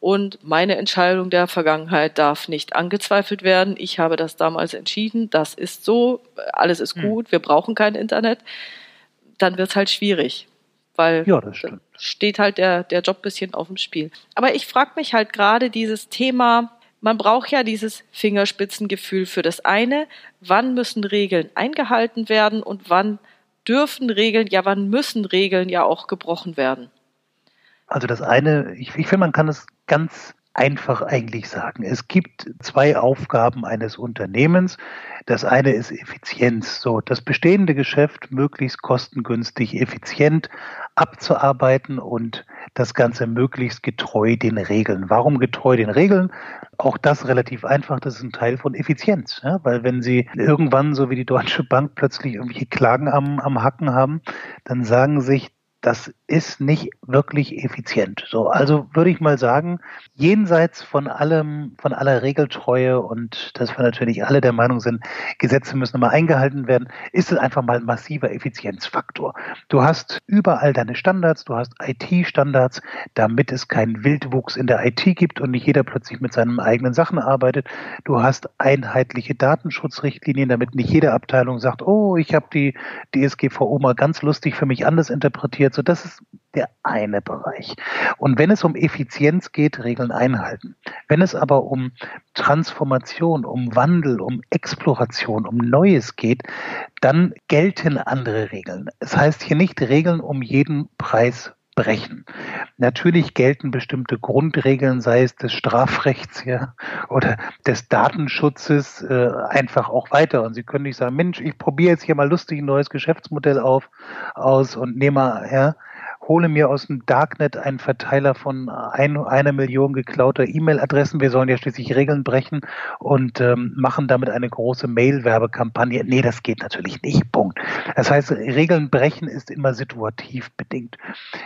und meine Entscheidung der Vergangenheit darf nicht angezweifelt werden. Ich habe das damals entschieden, das ist so, alles ist Hm. gut, wir brauchen kein Internet. Dann wird es halt schwierig, weil Ja, steht halt der, der Job bisschen auf dem Spiel. Aber ich frage mich halt gerade dieses Thema, man braucht ja dieses Fingerspitzengefühl für das eine, wann müssen Regeln eingehalten werden und wann dürfen Regeln, ja, wann müssen Regeln ja auch gebrochen werden. Also das eine, ich, ich finde, man kann es ganz einfach eigentlich sagen. Es gibt zwei Aufgaben eines Unternehmens. Das eine ist Effizienz, so das bestehende Geschäft möglichst kostengünstig, effizient abzuarbeiten und das Ganze möglichst getreu den Regeln. Warum getreu den Regeln? Auch das relativ einfach, das ist ein Teil von Effizienz. Ja? Weil wenn Sie irgendwann, so wie die Deutsche Bank, plötzlich irgendwelche Klagen am, am Hacken haben, dann sagen sich, das ist nicht wirklich effizient. So, also würde ich mal sagen, jenseits von allem, von aller Regeltreue und dass wir natürlich alle der Meinung sind, Gesetze müssen immer eingehalten werden, ist es einfach mal ein massiver Effizienzfaktor. Du hast überall deine Standards, du hast IT-Standards, damit es keinen Wildwuchs in der IT gibt und nicht jeder plötzlich mit seinen eigenen Sachen arbeitet. Du hast einheitliche Datenschutzrichtlinien, damit nicht jede Abteilung sagt, oh, ich habe die DSGVO mal ganz lustig für mich anders interpretiert. So, das ist der eine Bereich. Und wenn es um Effizienz geht, Regeln einhalten. Wenn es aber um Transformation, um Wandel, um Exploration, um Neues geht, dann gelten andere Regeln. Es heißt hier nicht Regeln um jeden Preis brechen. Natürlich gelten bestimmte Grundregeln, sei es des Strafrechts ja, oder des Datenschutzes, äh, einfach auch weiter. Und Sie können nicht sagen, Mensch, ich probiere jetzt hier mal lustig ein neues Geschäftsmodell auf, aus und nehme mal, ja, hole mir aus dem Darknet einen Verteiler von ein, einer Million geklauter E-Mail-Adressen. Wir sollen ja schließlich Regeln brechen und ähm, machen damit eine große Mail-Werbekampagne. Nee, das geht natürlich nicht. Punkt. Das heißt, Regeln brechen ist immer situativ bedingt.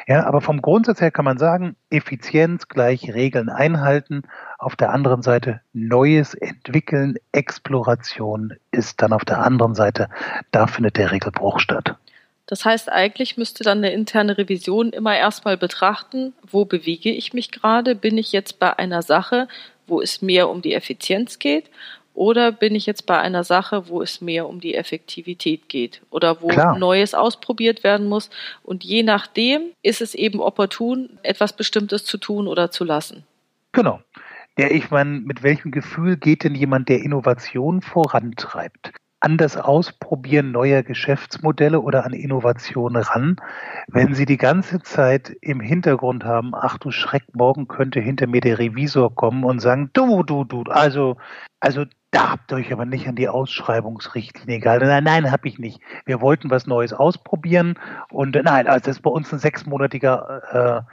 Ja, aber vom Grundsatz her kann man sagen, Effizienz gleich Regeln einhalten. Auf der anderen Seite Neues entwickeln, Exploration ist dann auf der anderen Seite, da findet der Regelbruch statt. Das heißt, eigentlich müsste dann eine interne Revision immer erstmal betrachten, wo bewege ich mich gerade? Bin ich jetzt bei einer Sache, wo es mehr um die Effizienz geht? Oder bin ich jetzt bei einer Sache, wo es mehr um die Effektivität geht? Oder wo Klar. Neues ausprobiert werden muss? Und je nachdem ist es eben opportun, etwas Bestimmtes zu tun oder zu lassen. Genau. Der, ich meine, mit welchem Gefühl geht denn jemand, der Innovation vorantreibt? An das Ausprobieren neuer Geschäftsmodelle oder an Innovationen ran, wenn Sie die ganze Zeit im Hintergrund haben, ach du Schreck, morgen könnte hinter mir der Revisor kommen und sagen, du, du, du, also, also da habt ihr euch aber nicht an die Ausschreibungsrichtlinie gehalten. Nein, nein, habe ich nicht. Wir wollten was Neues ausprobieren und nein, also das ist bei uns ein sechsmonatiger äh,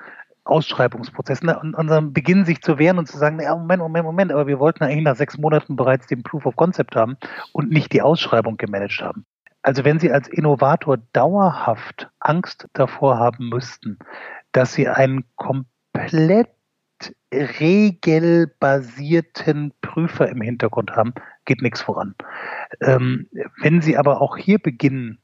Ausschreibungsprozess. Ne? Und, und dann beginnen sich zu wehren und zu sagen, ja, Moment, Moment, Moment, aber wir wollten eigentlich nach sechs Monaten bereits den Proof of Concept haben und nicht die Ausschreibung gemanagt haben. Also wenn Sie als Innovator dauerhaft Angst davor haben müssten, dass Sie einen komplett regelbasierten Prüfer im Hintergrund haben, geht nichts voran. Ähm, wenn Sie aber auch hier beginnen,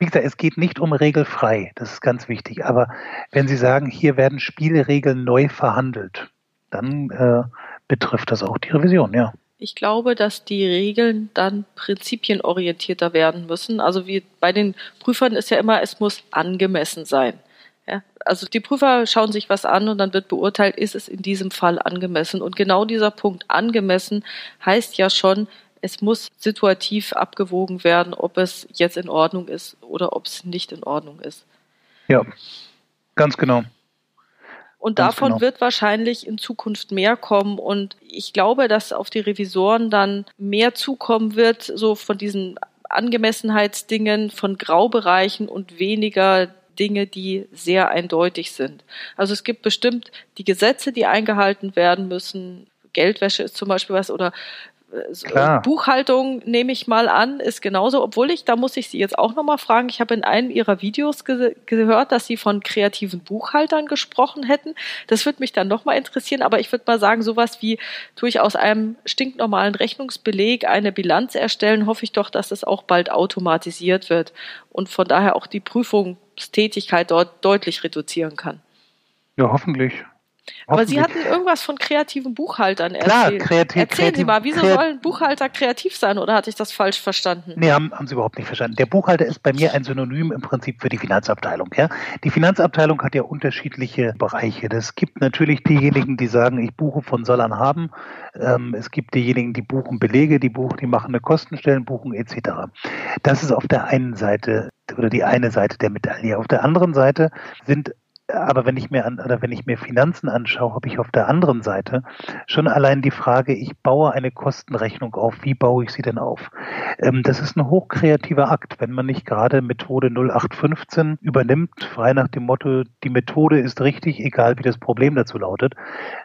wie gesagt, es geht nicht um regelfrei, das ist ganz wichtig. Aber wenn Sie sagen, hier werden Spielregeln neu verhandelt, dann äh, betrifft das auch die Revision, ja. Ich glaube, dass die Regeln dann prinzipienorientierter werden müssen. Also wie bei den Prüfern ist ja immer, es muss angemessen sein. Ja, also die Prüfer schauen sich was an und dann wird beurteilt, ist es in diesem Fall angemessen. Und genau dieser Punkt angemessen heißt ja schon, es muss situativ abgewogen werden, ob es jetzt in Ordnung ist oder ob es nicht in Ordnung ist. Ja, ganz genau. Und Ganz davon genau. wird wahrscheinlich in Zukunft mehr kommen. Und ich glaube, dass auf die Revisoren dann mehr zukommen wird, so von diesen Angemessenheitsdingen, von Graubereichen und weniger Dinge, die sehr eindeutig sind. Also es gibt bestimmt die Gesetze, die eingehalten werden müssen. Geldwäsche ist zum Beispiel was oder Klar. Buchhaltung nehme ich mal an, ist genauso, obwohl ich, da muss ich Sie jetzt auch nochmal fragen, ich habe in einem Ihrer Videos ge gehört, dass Sie von kreativen Buchhaltern gesprochen hätten. Das würde mich dann nochmal interessieren, aber ich würde mal sagen, sowas wie tue ich aus einem stinknormalen Rechnungsbeleg eine Bilanz erstellen, hoffe ich doch, dass das auch bald automatisiert wird und von daher auch die Prüfungstätigkeit dort deutlich reduzieren kann. Ja, hoffentlich. Aber Sie hatten irgendwas von kreativen Buchhaltern erzählt. Klar, kreativ, Erzählen kreativ, Sie mal, wieso sollen Buchhalter kreativ sein oder hatte ich das falsch verstanden? Nee, haben, haben Sie überhaupt nicht verstanden. Der Buchhalter ist bei mir ein Synonym im Prinzip für die Finanzabteilung. Ja? Die Finanzabteilung hat ja unterschiedliche Bereiche. Es gibt natürlich diejenigen, die sagen, ich buche von Sollern haben. Ähm, es gibt diejenigen, die buchen Belege, die buchen, die machen eine Kostenstellenbuchung etc. Das ist auf der einen Seite oder die eine Seite der Medaille. Auf der anderen Seite sind aber wenn ich mir an, oder wenn ich mir Finanzen anschaue, habe ich auf der anderen Seite schon allein die Frage, ich baue eine Kostenrechnung auf. Wie baue ich sie denn auf? Ähm, das ist ein hochkreativer Akt, wenn man nicht gerade Methode 0815 übernimmt, frei nach dem Motto, die Methode ist richtig, egal wie das Problem dazu lautet,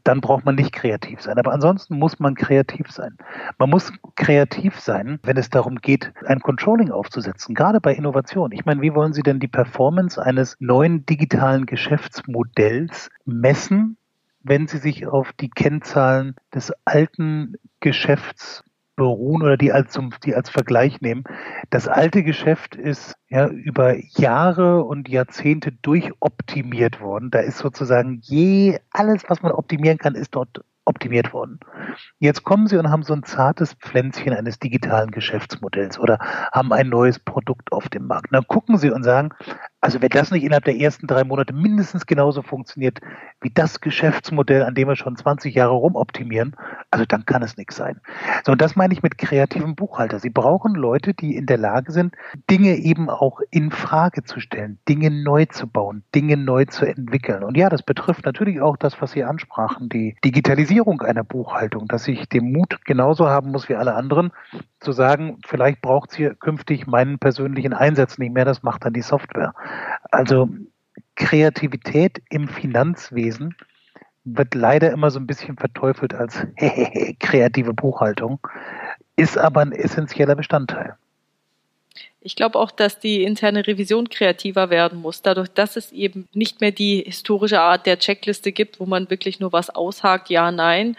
dann braucht man nicht kreativ sein. Aber ansonsten muss man kreativ sein. Man muss kreativ sein, wenn es darum geht, ein Controlling aufzusetzen, gerade bei Innovation. Ich meine, wie wollen Sie denn die Performance eines neuen digitalen Geschäfts Geschäftsmodells messen, wenn sie sich auf die Kennzahlen des alten Geschäfts beruhen oder die als, die als Vergleich nehmen. Das alte Geschäft ist ja über Jahre und Jahrzehnte durchoptimiert worden. Da ist sozusagen je alles, was man optimieren kann, ist dort optimiert worden. Jetzt kommen Sie und haben so ein zartes Pflänzchen eines digitalen Geschäftsmodells oder haben ein neues Produkt auf dem Markt. dann gucken Sie und sagen, also wenn das nicht innerhalb der ersten drei Monate mindestens genauso funktioniert wie das Geschäftsmodell, an dem wir schon 20 Jahre rumoptimieren, also dann kann es nichts sein. So, und das meine ich mit kreativem Buchhalter. Sie brauchen Leute, die in der Lage sind, Dinge eben auch in Frage zu stellen, Dinge neu zu bauen, Dinge neu zu entwickeln. Und ja, das betrifft natürlich auch das, was Sie ansprachen, die Digitalisierung einer Buchhaltung, dass ich den Mut genauso haben muss wie alle anderen, zu sagen, vielleicht braucht es hier künftig meinen persönlichen Einsatz nicht mehr, das macht dann die Software. Also Kreativität im Finanzwesen wird leider immer so ein bisschen verteufelt als <laughs> kreative Buchhaltung, ist aber ein essentieller Bestandteil. Ich glaube auch, dass die interne Revision kreativer werden muss, dadurch, dass es eben nicht mehr die historische Art der Checkliste gibt, wo man wirklich nur was aushakt, ja, nein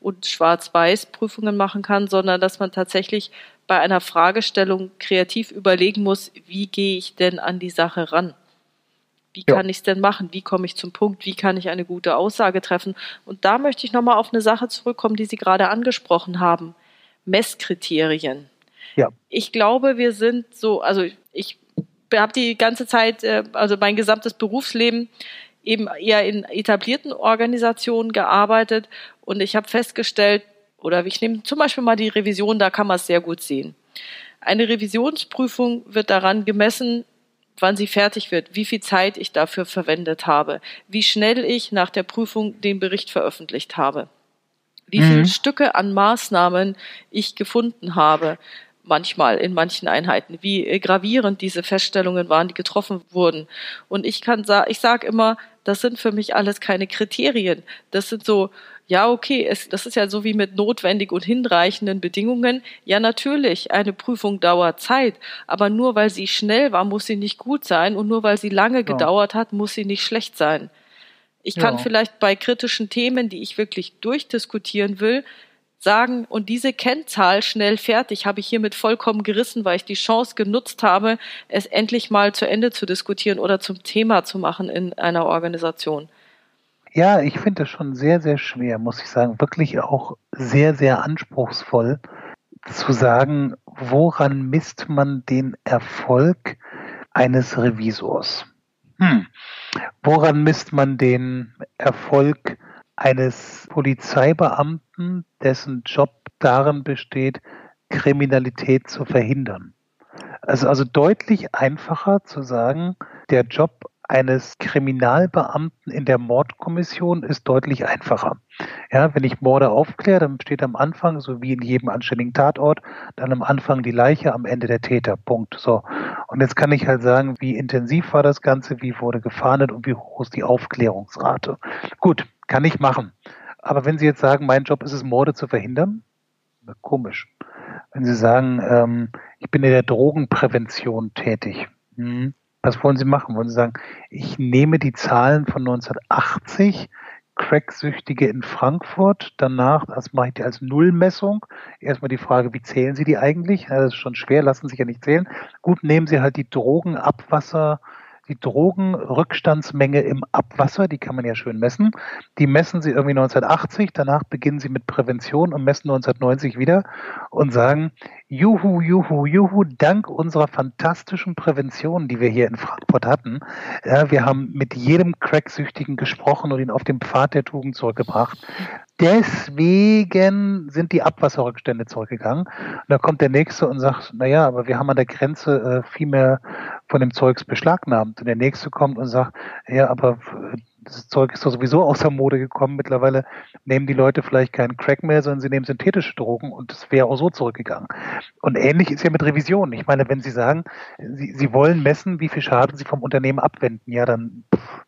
und schwarz-weiß Prüfungen machen kann, sondern dass man tatsächlich bei einer Fragestellung kreativ überlegen muss, wie gehe ich denn an die Sache ran? Wie ja. kann ich es denn machen? Wie komme ich zum Punkt? Wie kann ich eine gute Aussage treffen? Und da möchte ich nochmal auf eine Sache zurückkommen, die Sie gerade angesprochen haben. Messkriterien. Ja. Ich glaube, wir sind so, also ich habe die ganze Zeit, äh, also mein gesamtes Berufsleben eben eher in etablierten Organisationen gearbeitet und ich habe festgestellt, oder ich nehme zum Beispiel mal die Revision, da kann man es sehr gut sehen. Eine Revisionsprüfung wird daran gemessen, wann sie fertig wird, wie viel Zeit ich dafür verwendet habe, wie schnell ich nach der Prüfung den Bericht veröffentlicht habe, wie mhm. viele Stücke an Maßnahmen ich gefunden habe, manchmal in manchen Einheiten, wie gravierend diese Feststellungen waren, die getroffen wurden. Und ich kann ich sage immer, das sind für mich alles keine Kriterien. Das sind so ja, okay, es, das ist ja so wie mit notwendig und hinreichenden Bedingungen. Ja, natürlich, eine Prüfung dauert Zeit, aber nur weil sie schnell war, muss sie nicht gut sein und nur weil sie lange ja. gedauert hat, muss sie nicht schlecht sein. Ich kann ja. vielleicht bei kritischen Themen, die ich wirklich durchdiskutieren will, sagen, und diese Kennzahl schnell fertig habe ich hiermit vollkommen gerissen, weil ich die Chance genutzt habe, es endlich mal zu Ende zu diskutieren oder zum Thema zu machen in einer Organisation. Ja, ich finde das schon sehr, sehr schwer, muss ich sagen. Wirklich auch sehr, sehr anspruchsvoll zu sagen, woran misst man den Erfolg eines Revisors? Hm. Woran misst man den Erfolg eines Polizeibeamten, dessen Job darin besteht, Kriminalität zu verhindern? Also, also deutlich einfacher zu sagen, der Job eines Kriminalbeamten in der Mordkommission ist deutlich einfacher. Ja, wenn ich Morde aufkläre, dann steht am Anfang, so wie in jedem anständigen Tatort, dann am Anfang die Leiche, am Ende der Täter. Punkt. So. Und jetzt kann ich halt sagen, wie intensiv war das Ganze, wie wurde gefahndet und wie hoch ist die Aufklärungsrate. Gut, kann ich machen. Aber wenn Sie jetzt sagen, mein Job ist es, Morde zu verhindern, komisch. Wenn Sie sagen, ähm, ich bin in der Drogenprävention tätig, hm, was wollen Sie machen? Wollen Sie sagen, ich nehme die Zahlen von 1980, Cracksüchtige in Frankfurt, danach, das mache ich die als Nullmessung. Erstmal die Frage, wie zählen Sie die eigentlich? Das ist schon schwer, lassen sich ja nicht zählen. Gut, nehmen Sie halt die Drogenabwasser die Drogenrückstandsmenge im Abwasser, die kann man ja schön messen. Die messen sie irgendwie 1980, danach beginnen sie mit Prävention und messen 1990 wieder und sagen, juhu, juhu, juhu, dank unserer fantastischen Prävention, die wir hier in Frankfurt hatten, ja, wir haben mit jedem Cracksüchtigen gesprochen und ihn auf den Pfad der Tugend zurückgebracht. Deswegen sind die Abwasserrückstände zurückgegangen. Und da kommt der Nächste und sagt, na ja, aber wir haben an der Grenze äh, viel mehr von dem Zeugs beschlagnahmt. Und der Nächste kommt und sagt, ja, aber äh, das Zeug ist doch sowieso außer Mode gekommen. Mittlerweile nehmen die Leute vielleicht keinen Crack mehr, sondern sie nehmen synthetische Drogen und es wäre auch so zurückgegangen. Und ähnlich ist ja mit Revision. Ich meine, wenn Sie sagen, Sie, sie wollen messen, wie viel Schaden Sie vom Unternehmen abwenden, ja, dann pff,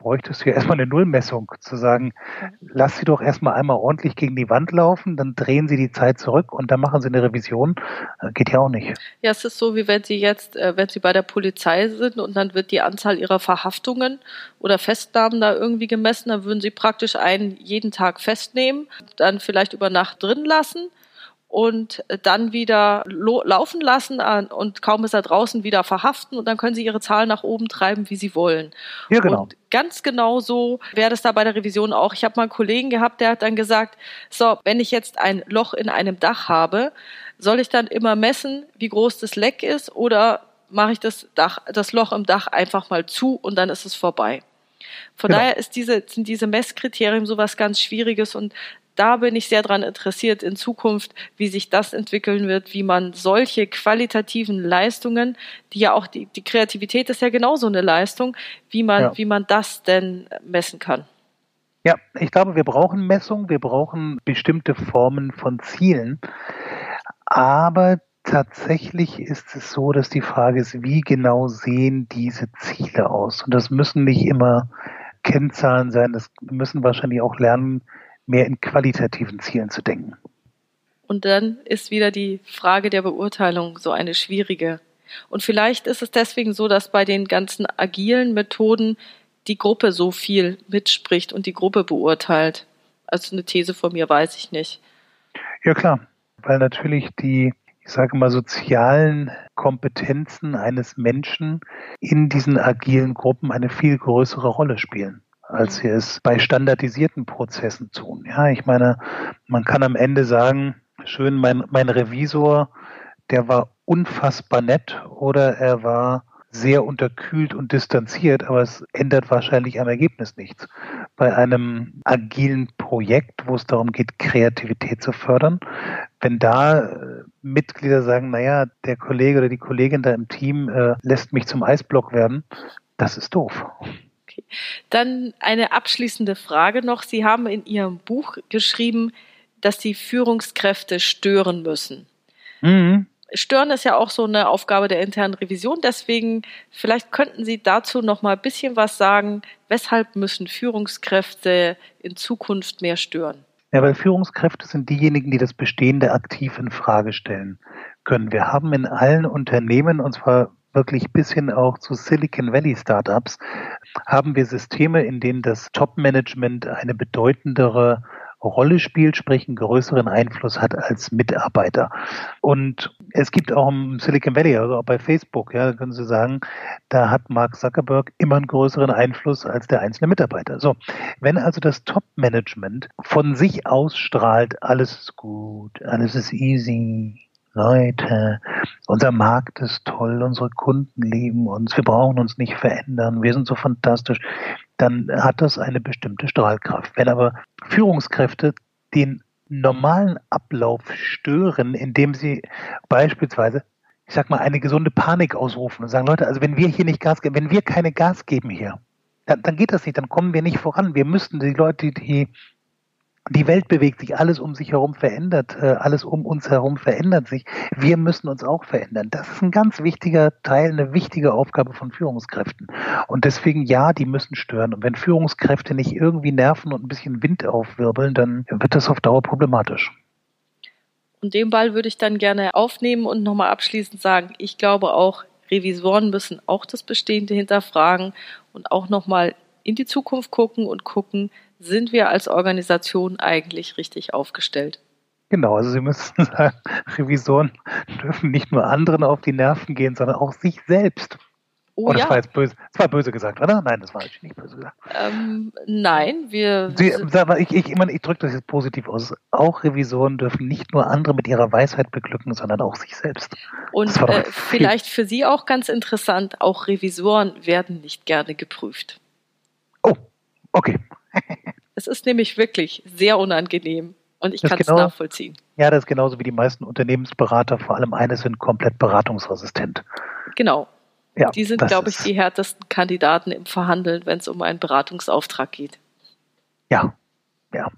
bräuchtest du ja erstmal eine Nullmessung, zu sagen, lass sie doch erstmal einmal ordentlich gegen die Wand laufen, dann drehen sie die Zeit zurück und dann machen sie eine Revision. Äh, geht ja auch nicht. Ja, es ist so, wie wenn sie jetzt, äh, wenn sie bei der Polizei sind und dann wird die Anzahl ihrer Verhaftungen oder Festnahmen da irgendwie gemessen, dann würden sie praktisch einen jeden Tag festnehmen, dann vielleicht über Nacht drin lassen und dann wieder laufen lassen und kaum ist er draußen wieder verhaften und dann können sie ihre Zahlen nach oben treiben, wie sie wollen. Ja, genau. Und ganz genau so wäre das da bei der Revision auch. Ich habe mal einen Kollegen gehabt, der hat dann gesagt, so, wenn ich jetzt ein Loch in einem Dach habe, soll ich dann immer messen, wie groß das Leck ist oder mache ich das Dach, das Loch im Dach einfach mal zu und dann ist es vorbei. Von genau. daher ist diese, sind diese Messkriterien sowas ganz Schwieriges und da bin ich sehr daran interessiert in Zukunft, wie sich das entwickeln wird, wie man solche qualitativen Leistungen, die ja auch die, die Kreativität ist ja genauso eine Leistung, wie man, ja. wie man das denn messen kann. Ja, ich glaube, wir brauchen Messung, wir brauchen bestimmte Formen von Zielen. Aber tatsächlich ist es so, dass die Frage ist, wie genau sehen diese Ziele aus? Und das müssen nicht immer Kennzahlen sein, das müssen wahrscheinlich auch lernen, mehr in qualitativen Zielen zu denken. Und dann ist wieder die Frage der Beurteilung so eine schwierige. Und vielleicht ist es deswegen so, dass bei den ganzen agilen Methoden die Gruppe so viel mitspricht und die Gruppe beurteilt. Also eine These von mir weiß ich nicht. Ja klar, weil natürlich die, ich sage mal, sozialen Kompetenzen eines Menschen in diesen agilen Gruppen eine viel größere Rolle spielen als sie es bei standardisierten Prozessen tun. Ja, ich meine, man kann am Ende sagen, schön, mein, mein Revisor, der war unfassbar nett oder er war sehr unterkühlt und distanziert, aber es ändert wahrscheinlich am Ergebnis nichts. Bei einem agilen Projekt, wo es darum geht, Kreativität zu fördern, wenn da äh, Mitglieder sagen, naja, der Kollege oder die Kollegin da im Team äh, lässt mich zum Eisblock werden, das ist doof. Dann eine abschließende Frage noch. Sie haben in Ihrem Buch geschrieben, dass die Führungskräfte stören müssen. Mhm. Stören ist ja auch so eine Aufgabe der internen Revision. Deswegen, vielleicht könnten Sie dazu noch mal ein bisschen was sagen. Weshalb müssen Führungskräfte in Zukunft mehr stören? Ja, weil Führungskräfte sind diejenigen, die das Bestehende aktiv in Frage stellen können. Wir haben in allen Unternehmen, und zwar wirklich bis hin auch zu Silicon Valley Startups, haben wir Systeme, in denen das Top-Management eine bedeutendere Rolle spielt, sprich einen größeren Einfluss hat als Mitarbeiter. Und es gibt auch im Silicon Valley, also auch bei Facebook, ja, können Sie sagen, da hat Mark Zuckerberg immer einen größeren Einfluss als der einzelne Mitarbeiter. So, wenn also das Top-Management von sich ausstrahlt, alles ist gut, alles ist easy, Leute, unser Markt ist toll, unsere Kunden lieben uns, wir brauchen uns nicht verändern, wir sind so fantastisch, dann hat das eine bestimmte Strahlkraft. Wenn aber Führungskräfte den normalen Ablauf stören, indem sie beispielsweise ich sag mal, eine gesunde Panik ausrufen und sagen, Leute, also wenn wir hier nicht Gas geben, wenn wir keine Gas geben hier, dann, dann geht das nicht, dann kommen wir nicht voran. Wir müssten die Leute, die die Welt bewegt sich, alles um sich herum verändert, äh, alles um uns herum verändert sich. Wir müssen uns auch verändern. Das ist ein ganz wichtiger Teil, eine wichtige Aufgabe von Führungskräften. Und deswegen, ja, die müssen stören. Und wenn Führungskräfte nicht irgendwie nerven und ein bisschen Wind aufwirbeln, dann wird das auf Dauer problematisch. Und den Ball würde ich dann gerne aufnehmen und nochmal abschließend sagen, ich glaube auch, Revisoren müssen auch das Bestehende hinterfragen und auch nochmal in die Zukunft gucken und gucken, sind wir als Organisation eigentlich richtig aufgestellt? Genau, also Sie müssen <laughs> sagen, Revisoren dürfen nicht nur anderen auf die Nerven gehen, sondern auch sich selbst. Oh, oh das ja. war jetzt böse. Das war böse gesagt, oder? Nein, das war natürlich nicht böse gesagt. Ähm, nein, wir. Sie, sag ich, ich, ich, ich drücke das jetzt positiv aus. Auch Revisoren dürfen nicht nur andere mit ihrer Weisheit beglücken, sondern auch sich selbst. Und äh, vielleicht für Sie auch ganz interessant: Auch Revisoren werden nicht gerne geprüft. Okay. es ist nämlich wirklich sehr unangenehm und ich kann es genau, nachvollziehen. Ja, das ist genauso wie die meisten Unternehmensberater, vor allem eines sind komplett beratungsresistent. Genau. Ja, die sind, glaube ich, die härtesten Kandidaten im Verhandeln, wenn es um einen Beratungsauftrag geht. Ja, ja.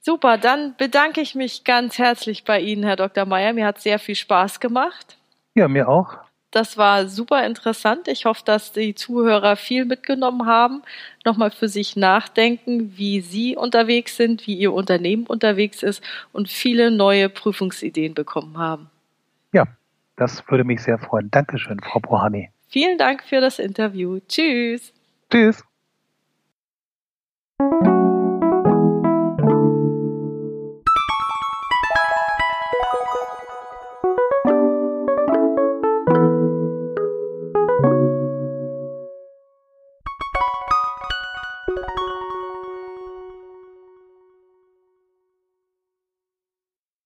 Super, dann bedanke ich mich ganz herzlich bei Ihnen, Herr Dr. Meyer. Mir hat sehr viel Spaß gemacht. Ja, mir auch. Das war super interessant. Ich hoffe, dass die Zuhörer viel mitgenommen haben, nochmal für sich nachdenken, wie Sie unterwegs sind, wie Ihr Unternehmen unterwegs ist und viele neue Prüfungsideen bekommen haben. Ja, das würde mich sehr freuen. Dankeschön, Frau Brohani. Vielen Dank für das Interview. Tschüss. Tschüss.